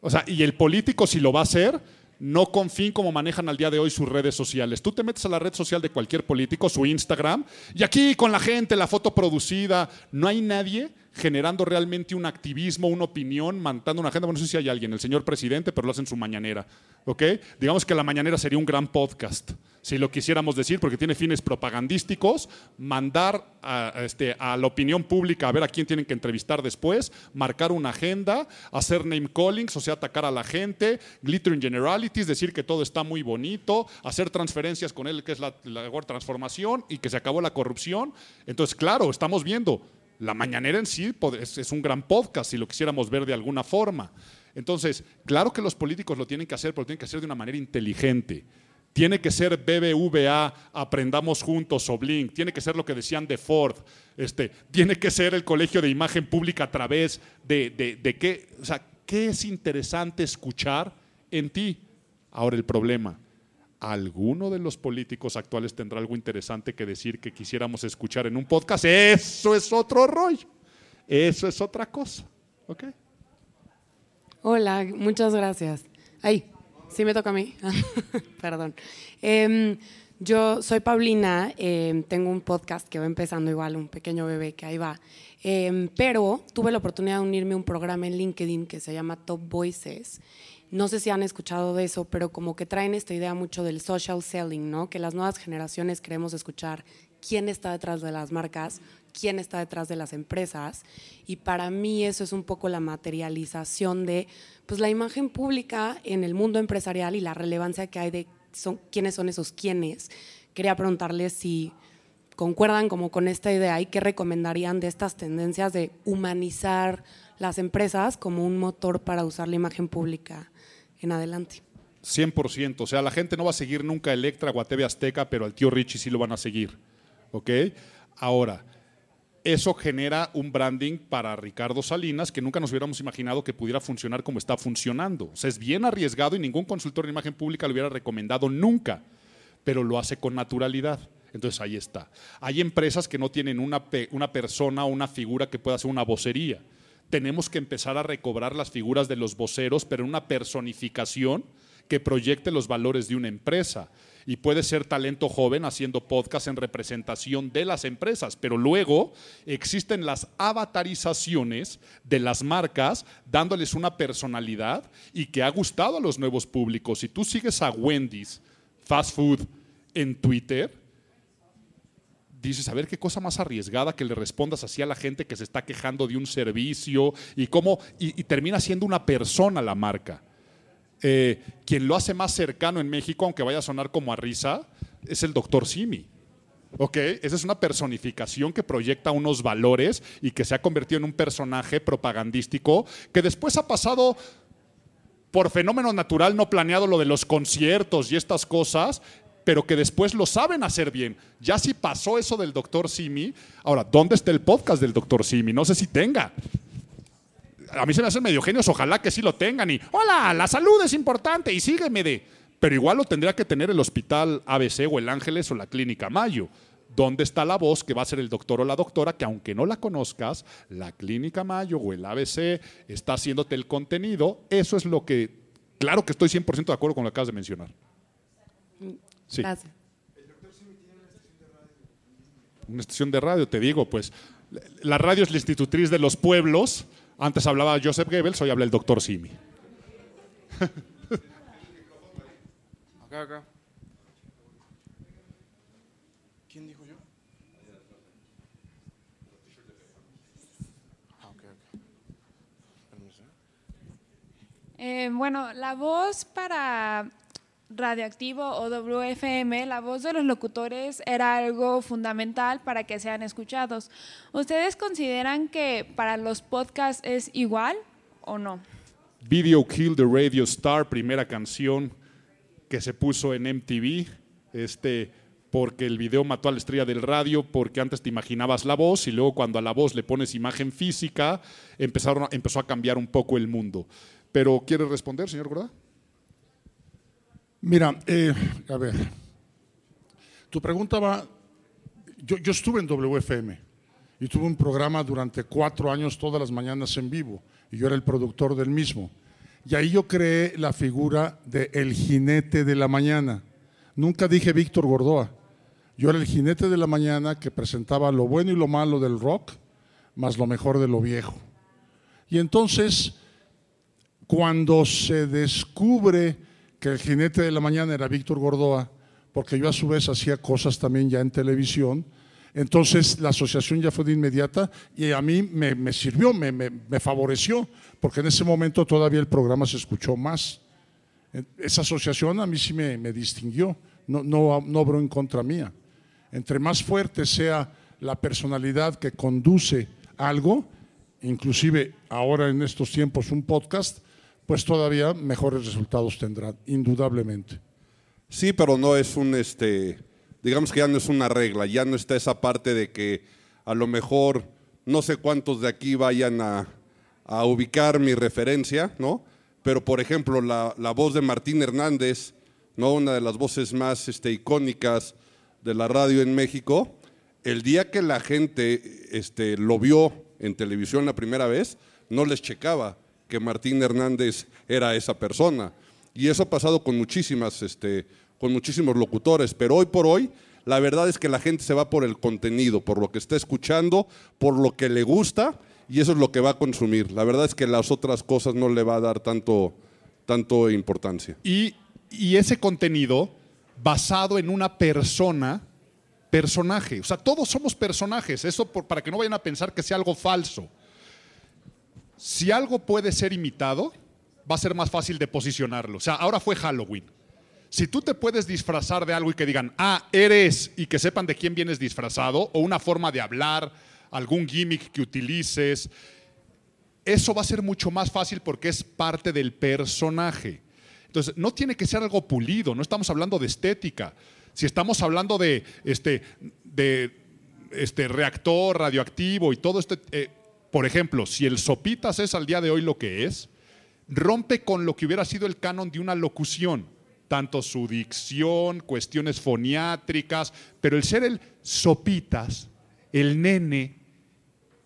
B: O sea, y el político si lo va a hacer, no con fin como manejan al día de hoy sus redes sociales. Tú te metes a la red social de cualquier político, su Instagram, y aquí con la gente, la foto producida, no hay nadie generando realmente un activismo, una opinión, mandando una agenda. Bueno, no sé si hay alguien, el señor presidente, pero lo hace en su mañanera. ¿ok? Digamos que la mañanera sería un gran podcast, si lo quisiéramos decir, porque tiene fines propagandísticos, mandar a, este, a la opinión pública a ver a quién tienen que entrevistar después, marcar una agenda, hacer name callings, o sea, atacar a la gente, glitter in generalities, decir que todo está muy bonito, hacer transferencias con él, que es la, la transformación y que se acabó la corrupción. Entonces, claro, estamos viendo, la mañanera en sí es un gran podcast, si lo quisiéramos ver de alguna forma. Entonces, claro que los políticos lo tienen que hacer, pero lo tienen que hacer de una manera inteligente. Tiene que ser BBVA, aprendamos juntos o Blink, tiene que ser lo que decían de Ford, este, tiene que ser el colegio de imagen pública a través de, de, qué, o sea, qué es interesante escuchar en ti. Ahora el problema, ¿alguno de los políticos actuales tendrá algo interesante que decir que quisiéramos escuchar en un podcast? Eso es otro rollo, eso es otra cosa, ¿ok?
I: Hola, muchas gracias. Ay, sí me toca a mí. Perdón. Em, yo soy Paulina, em, tengo un podcast que va empezando igual, un pequeño bebé que ahí va. Em, pero tuve la oportunidad de unirme a un programa en LinkedIn que se llama Top Voices. No sé si han escuchado de eso, pero como que traen esta idea mucho del social selling, ¿no? Que las nuevas generaciones queremos escuchar quién está detrás de las marcas, quién está detrás de las empresas. Y para mí eso es un poco la materialización de pues, la imagen pública en el mundo empresarial y la relevancia que hay de son, quiénes son esos quiénes. Quería preguntarles si concuerdan como con esta idea y qué recomendarían de estas tendencias de humanizar las empresas como un motor para usar la imagen pública en adelante.
B: 100%, o sea, la gente no va a seguir nunca Electra o a TV Azteca, pero al tío Richie sí lo van a seguir, ¿ok? Ahora, eso genera un branding para Ricardo Salinas que nunca nos hubiéramos imaginado que pudiera funcionar como está funcionando. O es bien arriesgado y ningún consultor de imagen pública lo hubiera recomendado nunca, pero lo hace con naturalidad. Entonces ahí está. Hay empresas que no tienen una, una persona o una figura que pueda hacer una vocería. Tenemos que empezar a recobrar las figuras de los voceros, pero en una personificación que proyecte los valores de una empresa y puede ser talento joven haciendo podcast en representación de las empresas, pero luego existen las avatarizaciones de las marcas dándoles una personalidad y que ha gustado a los nuevos públicos. Si tú sigues a Wendy's Fast Food en Twitter, dices, a ver qué cosa más arriesgada que le respondas así a la gente que se está quejando de un servicio y cómo, y, y termina siendo una persona la marca. Eh, quien lo hace más cercano en México, aunque vaya a sonar como a risa, es el doctor Simi. ¿Ok? Esa es una personificación que proyecta unos valores y que se ha convertido en un personaje propagandístico que después ha pasado por fenómeno natural no planeado lo de los conciertos y estas cosas, pero que después lo saben hacer bien. Ya si pasó eso del doctor Simi, ahora, ¿dónde está el podcast del doctor Simi? No sé si tenga a mí se me hacen medio genios, ojalá que sí lo tengan. Y, hola, la salud es importante y sígueme de. Pero igual lo tendría que tener el hospital ABC o el Ángeles o la Clínica Mayo. ¿Dónde está la voz que va a ser el doctor o la doctora que aunque no la conozcas, la Clínica Mayo o el ABC está haciéndote el contenido? Eso es lo que, claro que estoy 100% de acuerdo con lo que acabas de mencionar.
I: Sí. Gracias.
B: Una estación de radio, te digo, pues la radio es la institutriz de los pueblos, antes hablaba Joseph Goebbels, hoy habla el doctor Simi.
J: Acá, acá. ¿Quién dijo yo?
K: Ah, eh, bueno, la voz para radioactivo o WFM, la voz de los locutores era algo fundamental para que sean escuchados. ¿Ustedes consideran que para los podcasts es igual o no?
B: Video Kill the Radio Star, primera canción que se puso en MTV, este, porque el video mató a la estrella del radio, porque antes te imaginabas la voz y luego cuando a la voz le pones imagen física, empezaron, empezó a cambiar un poco el mundo. Pero ¿quiere responder, señor Gorda?
C: Mira, eh, a ver, tu pregunta va, yo, estuve en WFM y tuve un programa durante cuatro años todas las mañanas en vivo y yo era el productor del mismo. Y ahí yo creé la figura de el jinete de la mañana. Nunca dije Víctor Gordoa. Yo era el jinete de la mañana que presentaba lo bueno y lo malo del rock, más lo mejor de lo viejo. Y entonces, cuando se descubre que el jinete de la mañana era Víctor Gordoa, porque yo a su vez hacía cosas también ya en televisión, entonces la asociación ya fue de inmediata y a mí me, sirvió, me, me, favoreció, porque en ese momento todavía el programa se escuchó más. Esa asociación a mí sí me, distinguió, no, no, no obró en contra mía. Entre más fuerte sea la personalidad que conduce algo, inclusive ahora en estos tiempos un podcast, pues todavía mejores resultados tendrá, indudablemente.
D: Sí, pero no es un, este, digamos que ya no es una regla, ya no está esa parte de que a lo mejor no sé cuántos de aquí vayan a, ubicar mi referencia, ¿no? Pero por ejemplo, la, voz de Martín Hernández, ¿no? Una de las voces más este, icónicas de la radio en México, el día que la gente este, lo vio en televisión la primera vez, no les checaba que Martín Hernández era esa persona. Y eso ha pasado con muchísimas, este, con muchísimos locutores, pero hoy por hoy la verdad es que la gente se va por el contenido, por lo que está escuchando, por lo que le gusta y eso es lo que va a consumir. La verdad es que las otras cosas no le va a dar tanto, tanto importancia.
B: Y, y ese contenido basado en una persona personaje. O sea, todos somos personajes. Eso para que no vayan a pensar que sea algo falso. Si algo puede ser imitado, va a ser más fácil de posicionarlo. O sea, ahora fue Halloween. Si tú te puedes disfrazar de algo y que digan, ah, eres, y que sepan de quién vienes disfrazado, o una forma de hablar, algún gimmick que utilices, eso va a ser mucho más fácil porque es parte del personaje. Entonces, no tiene que ser algo pulido, no estamos hablando de estética. Si estamos hablando de este, de este reactor radioactivo y todo esto, eh, por ejemplo, si el Sopitas es al día de hoy lo que es, rompe con lo que hubiera sido el canon de una locución, tanto su dicción, cuestiones foniátricas, pero el ser el Sopitas, el nene,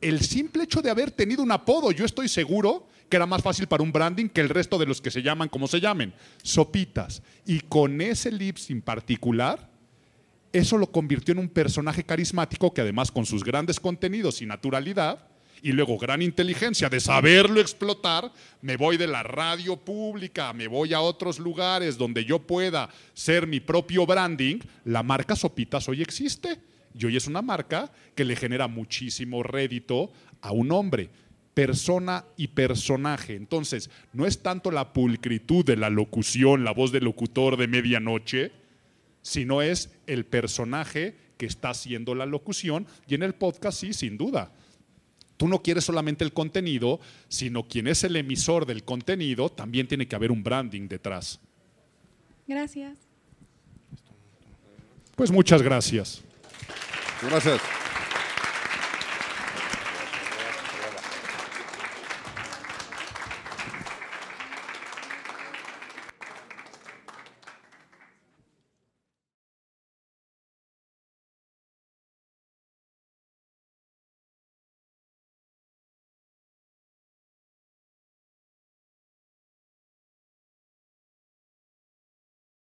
B: el simple hecho de haber tenido un apodo, yo estoy seguro que era más fácil para un branding que el resto de los que se llaman como se llamen, sopitas. Y con ese lips en particular, eso lo convirtió en un personaje carismático que además con sus grandes contenidos y naturalidad, y luego gran inteligencia de saberlo explotar, me voy de la radio pública, me voy a otros lugares donde yo pueda ser mi propio branding, la marca Sopitas hoy existe. Y hoy es una marca que le genera muchísimo rédito a un hombre persona y personaje. Entonces, no es tanto la pulcritud de la locución, la voz del locutor de medianoche, sino es el personaje que está haciendo la locución y en el podcast sí, sin duda. Tú no quieres solamente el contenido, sino quien es el emisor del contenido, también tiene que haber un branding detrás.
K: Gracias.
B: Pues muchas gracias.
D: Gracias.